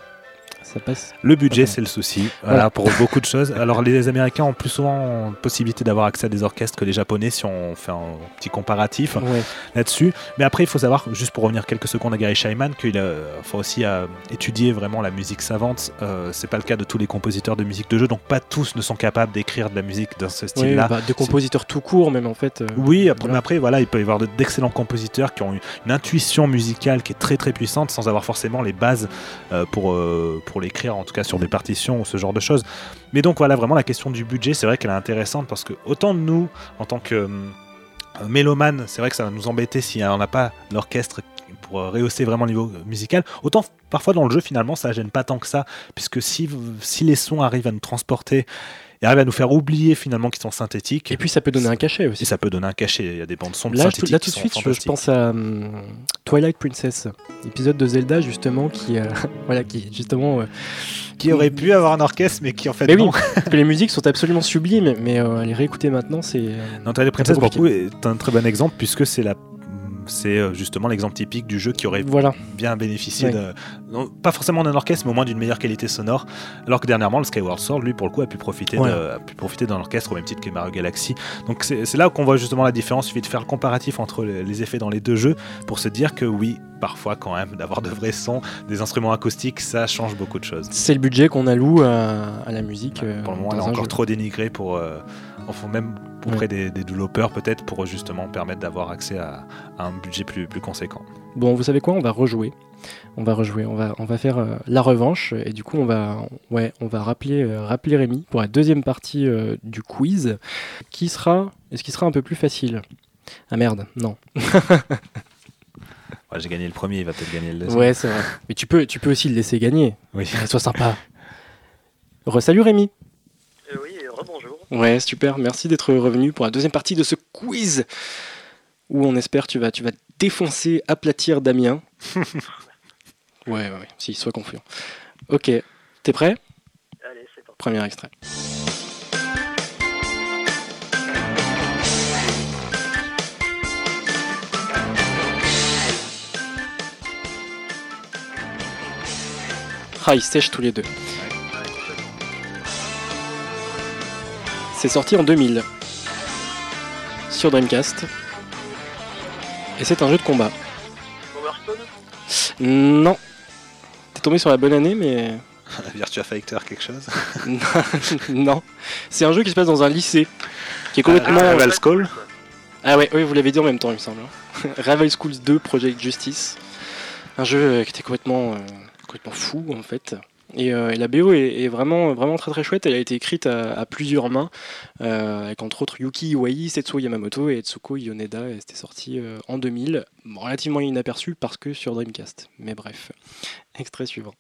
ça passe. Le budget, c'est le souci. Voilà. Pour beaucoup de choses. Alors, les Américains ont plus souvent possibilité d'avoir accès à des orchestres que les Japonais, si on fait un petit comparatif Ouais. là-dessus. Mais après, il faut savoir, juste pour revenir quelques secondes à Gary Scheinman, qu'il a- faut aussi euh, étudier vraiment la musique savante. Euh, c'est pas le cas de tous les compositeurs de musique de jeu, donc pas tous ne sont capables d'écrire de la musique dans ce style-là. bah, de compositeurs tout court, même en fait. euh, Oui, après, Voilà. après, voilà, il peut y avoir de- d'excellents compositeurs qui ont une, une intuition musicale qui est très très puissante sans avoir forcément les bases euh, pour, euh, l'écrire, en tout cas sur des partitions ou ce genre de choses. Mais donc voilà, vraiment la question du budget, c'est vrai qu'elle est intéressante parce que autant nous, en tant que hum, euh, mélomane, c'est vrai que ça va nous embêter si on n'a pas l'orchestre pour euh, rehausser vraiment le niveau musical, autant parfois dans le jeu finalement ça gêne pas tant que ça, puisque si, si les sons arrivent à nous transporter et arrivent à nous faire oublier finalement qu'ils sont synthétiques, Et puis, ça peut donner un cachet aussi. et ça peut donner un cachet. Il y a des bandes son de Là, tout, synthétiques là, qui tout de suite, je, pense à hum, Twilight Princess, épisode de Zelda justement qui, euh, voilà, qui justement, euh, qui aurait pu avoir un orchestre, mais qui en fait Mais oui, non. parce que les musiques sont absolument sublimes, mais euh, les réécouter maintenant, c'est. Non, Twilight Princess, pour le coup, est un très bon exemple puisque c'est la c'est euh, justement l'exemple typique du jeu qui aurait Voilà. bien bénéficié Ouais. de non, pas forcément d'un orchestre mais au moins d'une meilleure qualité sonore alors que dernièrement le Skyward Sword lui pour le coup a pu profiter Ouais. de, a pu profiter d'un orchestre au même titre que Mario Galaxy donc c'est là qu'on voit justement la différence il suffit de faire le comparatif entre les, les effets dans les deux jeux pour se dire que oui parfois quand même d'avoir de vrais sons des instruments acoustiques ça change beaucoup de choses C'est le budget qu'on alloue à, à la musique. euh, pour le moment dans elle est encore jeu. trop dénigrée pour euh, enfin même auprès des, des développeurs peut-être pour justement permettre d'avoir accès à, à un budget plus, plus conséquent Bon, vous savez quoi On va rejouer. On va rejouer. On va, on va faire euh, la revanche. Et du coup, on va, ouais, on va rappeler, euh, rappeler Rémi pour la deuxième partie euh, du quiz, qui sera, est-ce qu'il sera un peu plus facile? Ah merde, non. Ouais, j'ai gagné le premier il va peut-être gagner le deuxième Ouais, c'est vrai. Mais tu peux, tu peux aussi le laisser gagner. oui sois sympa. Re-salut Rémi. Ouais, super. Merci d'être revenu pour la deuxième partie de ce quiz où on espère tu vas, tu vas défoncer, aplatir Damien. ouais, ouais, ouais. Si, sois confiant. Ok. T'es prêt? Allez, c'est parti. Premier extrait. Ah, ils sèchent tous les deux. C'est sorti en 2000 sur Dreamcast. Et c'est un jeu de combat. Non. T'es tombé sur la bonne année, mais Virtua Fighter, quelque chose non, c'est un jeu qui se passe dans un lycée, qui est complètement... Ah, Ah, Rival School ouais, oui, vous l'avez dit en même temps, il me semble. hein. Rival Schools 2 Project Justice. Un jeu euh, qui était complètement, euh, complètement fou, en fait. Et, euh, et la BO est, vraiment, vraiment très très chouette. Elle a été écrite à, plusieurs mains, euh, avec entre autres Yuki Iwai, Setsuo Yamamoto et Tsuko Yoneda. Et c'était sorti euh, en 2000, Bon, relativement inaperçu parce que sur Dreamcast. Mais bref, extrait suivant.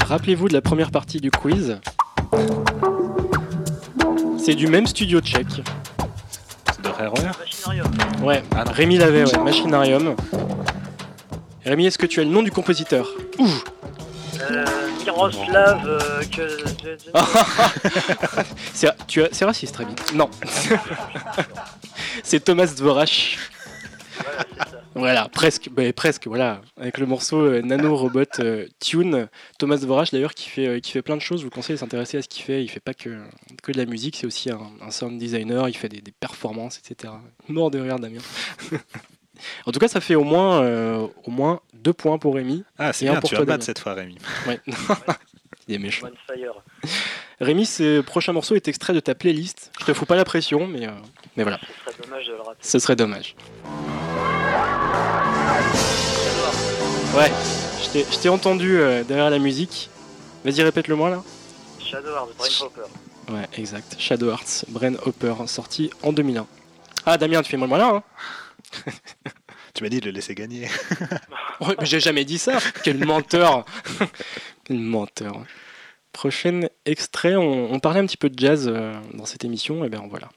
Rappelez-vous de la première partie du quiz. C'est du même studio tchèque. Machinarium. Ouais, Ah. Rémi l'avait, ouais, Machinarium. Rémi, est-ce que tu as le nom du compositeur Ouh Euh, Miroslav, euh, que. C'est raciste, Rémi. Non. c'est Thomas Dvorak. Voilà, c'est ça. Voilà, presque, bah, presque, voilà. Avec le morceau euh, Nano Robot euh, Tune. Thomas Dvorak, d'ailleurs, qui fait, euh, qui fait plein de choses. Je vous conseille de s'intéresser à ce qu'il fait. Il fait pas que, que de la musique, c'est aussi un, un sound designer. Il fait des, des performances, etc. Mort de rire, Damien. en tout cas, ça fait au moins, euh, au moins deux points pour Rémi. Ah, c'est Et un bien, pour tu vas battre cette fois, Rémi. Ouais. Il est méchant. Rémi, ce prochain morceau est extrait de ta playlist. Je te fous pas la pression, mais, euh, mais voilà, Ce serait dommage de le rater. ce serait dommage. Ouais, je t'ai- je t'ai entendu euh, derrière la musique. Vas-y, répète-le moi là. Shadow Hearts, Brain Hopper. Ouais, exact. Shadow Hearts, Brain Hopper, sorti en 2001. Ah, Damien, tu fais moi le malin, hein Tu m'as dit de le laisser gagner. Ouais, mais j'ai jamais dit ça. Quel menteur. Quel menteur. Prochain extrait, on, on parlait un petit peu de jazz euh, dans cette émission, et bien voilà.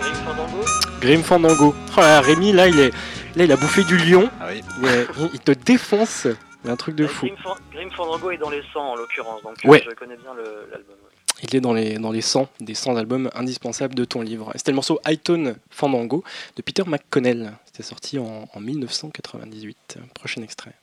Grim Fandango. Grim Fandango. Oh là, Rémi, là il, est, là, il a bouffé du lion. Ah oui. Il, est- il- il te défonce. Il y a un truc de Euh, fou. Grim, Fan- Grim Fandango est dans les 100 en l'occurrence, donc euh, Ouais. je connais bien l'album. Il est dans les, dans les 100 des 100 albums indispensables de ton livre. C'était le morceau Hightone Fandango de Peter McConnell. C'était sorti en, en 1998. Prochain extrait.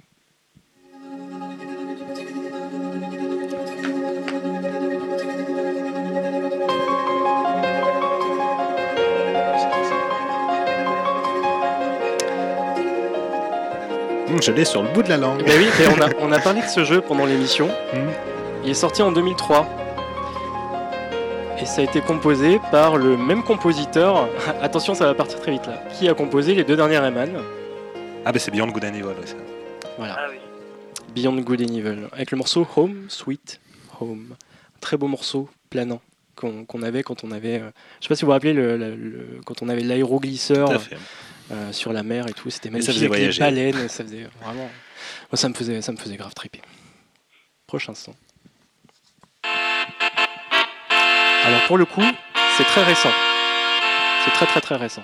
Hum, je l'ai sur le bout de la langue. Ben oui, on, a, on a parlé de ce jeu pendant l'émission. Hmm. Il est sorti en 2003. Et ça a été composé par le même compositeur. Attention, ça va partir très vite là. Qui a composé les deux dernières Rayman. Ah, bah c'est Beyond Good and Evil, ouais, ça. Voilà. Ah oui. Beyond Good and Evil. Avec le morceau Home, Sweet Home. Un très beau morceau, planant, qu'on avait quand on avait. euh, je sais pas si vous vous rappelez, le, le- le- quand on avait l'aéroglisseur fait. euh, sur la mer et tout. C'était Mais ça magnifique. faisait avec les voyager. baleines, ça faisait vraiment. Moi, ça me faisait, ça me faisait grave triper. Prochain son. Alors pour le coup, c'est très récent. C'est très très très récent.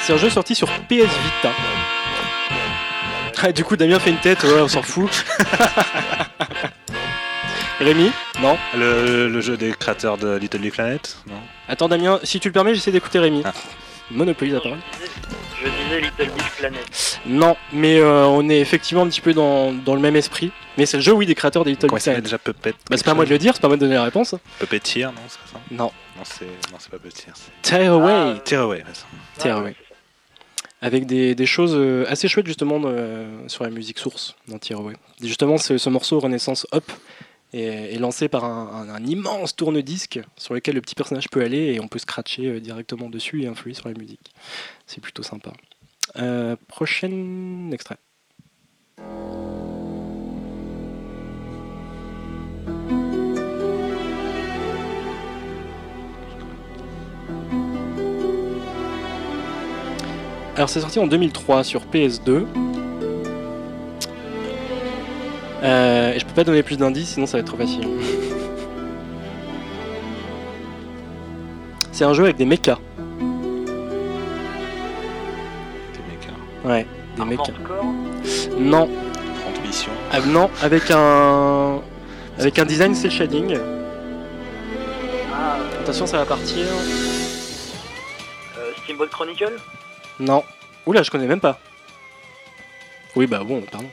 C'est un jeu sorti sur PS Vita. Ah, du coup, Damien fait une tête, ouais, on s'en fout. Rémi Non Le, le jeu des créateurs de Little Big Planet Non? Attends, Damien, si tu le permets, j'essaie d'écouter Rémi. Ah. Monopoly la parole. Je disais, Little Big Planet. Non, mais euh, on est effectivement un petit peu dans, dans le même esprit. Mais c'est le jeu, oui, des créateurs des Little Big Planet. déjà Puppet Bah, c'est pas à moi de le dire, c'est pas à moi de donner la réponse. Puppeteer, non C'est pas ça Non. Non, c'est non, c'est pas Puppeteer. Tear Away. Ah, Tear Away, ça. C'est ça. Avec des, des choses euh, assez chouettes justement euh, sur la musique source dans Tear Away. Et Justement, ce, ce morceau Renaissance Hop est, est lancé par un, immense tourne-disque sur lequel le petit personnage peut aller et on peut scratcher euh, directement dessus et influer sur la musique. C'est plutôt sympa. Euh, prochain extrait. Alors c'est sorti en 2003 sur PS2. Euh, et je peux pas donner plus d'indices sinon ça va être trop facile. C'est un jeu avec des mechas. Des mecs, hein. Ouais, des mechas. Non, 30 missions. ah, non, avec un avec un design cel shading. Ah, euh, Attention, ça va partir. euh, Steamboat Chronicle? Non. Oula, je connais même pas. Oui, bah bon, pardon.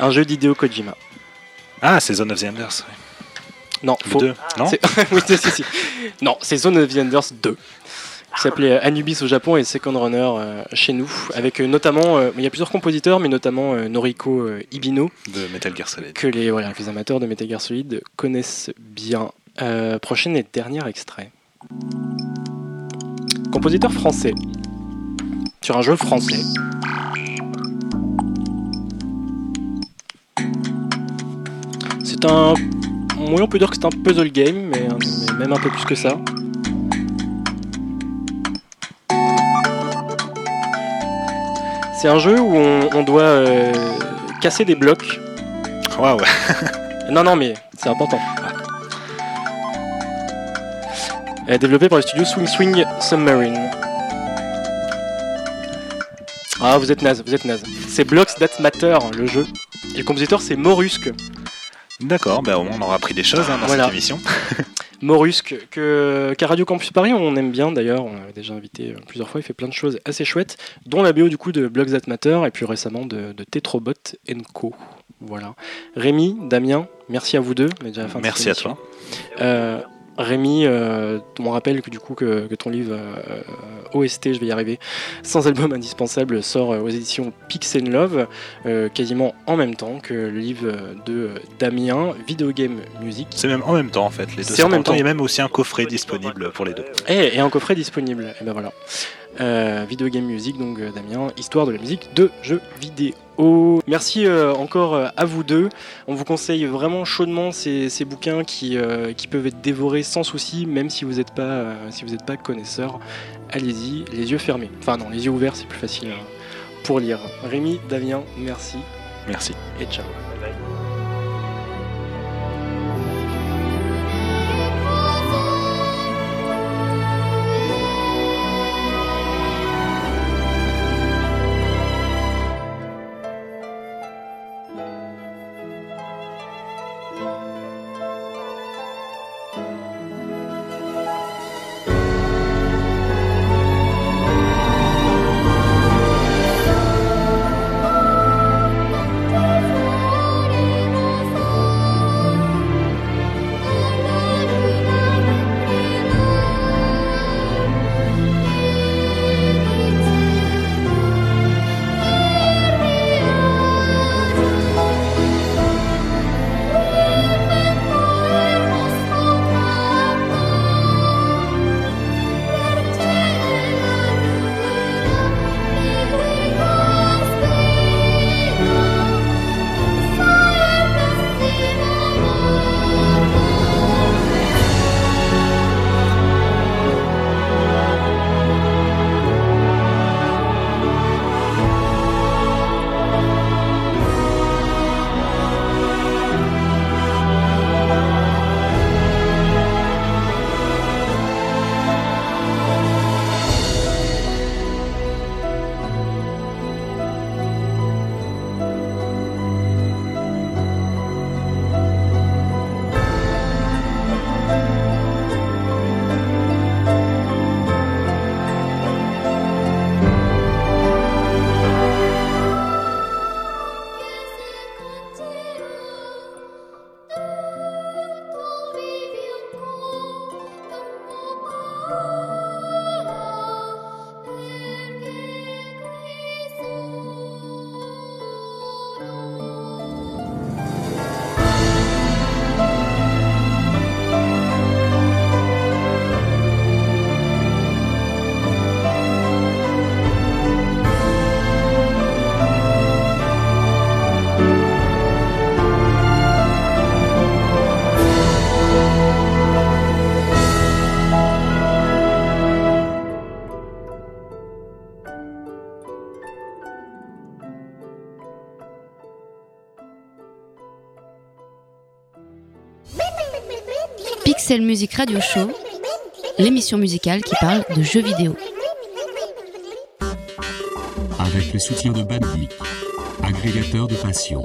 Un jeu d'Hideo Kojima. Ah, c'est Zone of the Enders. oui. Non, Le faux. 2, non C'est- oui, si, si, si. Non, c'est Zone of the Enders 2. Qui s'appelait euh, Anubis au Japon et Second Runner euh, chez nous. Avec euh, notamment, euh, il y a plusieurs compositeurs, mais notamment euh, Noriko euh, Ibino, De Metal Gear Solid. que les, voilà, que les amateurs de Metal Gear Solid connaissent bien. Euh, prochain et dernier extrait. Compositeur français. Sur un jeu français. C'est un. Oui, on peut dire que c'est un puzzle game, mais, mais même un peu plus que ça. C'est un jeu où on, on doit euh, casser des blocs Waouh, non, non, mais c'est important. Euh, développé par le studio Swing Swing Submarine. Ah, vous êtes naze, vous êtes naze. C'est Blocks That Matter, le jeu. Et le compositeur, c'est Morusque. D'accord, bah, au moins on aura appris des choses hein, dans Voilà. cette émission. Morusque, que, qu'à Radio Campus Paris, on aime bien d'ailleurs. On l'a déjà invité euh, plusieurs fois. Il fait plein de choses assez chouettes, dont la BO du coup de Blocks That Matter et puis récemment de, de Tetrobot Co. Voilà. Rémi, Damien, merci à vous deux. On est déjà à la fin de Merci à toi. Euh, Rémi, euh, on rappelle que du coup que, que ton livre euh, OST, je vais y arriver, sans album indispensable, sort euh, aux éditions Pix and Love, euh, quasiment en même temps que le livre de Damien, Video Game Music. C'est même en même temps en fait. Les deux C'est en même temps. Il y a même aussi un coffret disponible pour les deux. Et, et un coffret disponible. Et ben voilà. Euh, Video Game Music, donc euh, Damien, histoire de la musique de jeux vidéo. Merci euh, encore euh, à vous deux. On vous conseille vraiment chaudement ces, ces bouquins qui, euh, qui peuvent être dévorés sans souci, même si vous n'êtes pas, euh, si vous n'êtes pas connaisseur. Allez-y, les yeux fermés. Enfin non, les yeux ouverts, c'est plus facile hein, pour lire. Rémi, Damien, merci Merci. et ciao. Pixel Music Radio Show, l'émission musicale qui parle de jeux vidéo. Avec le soutien de Bandic, agrégateur de passion.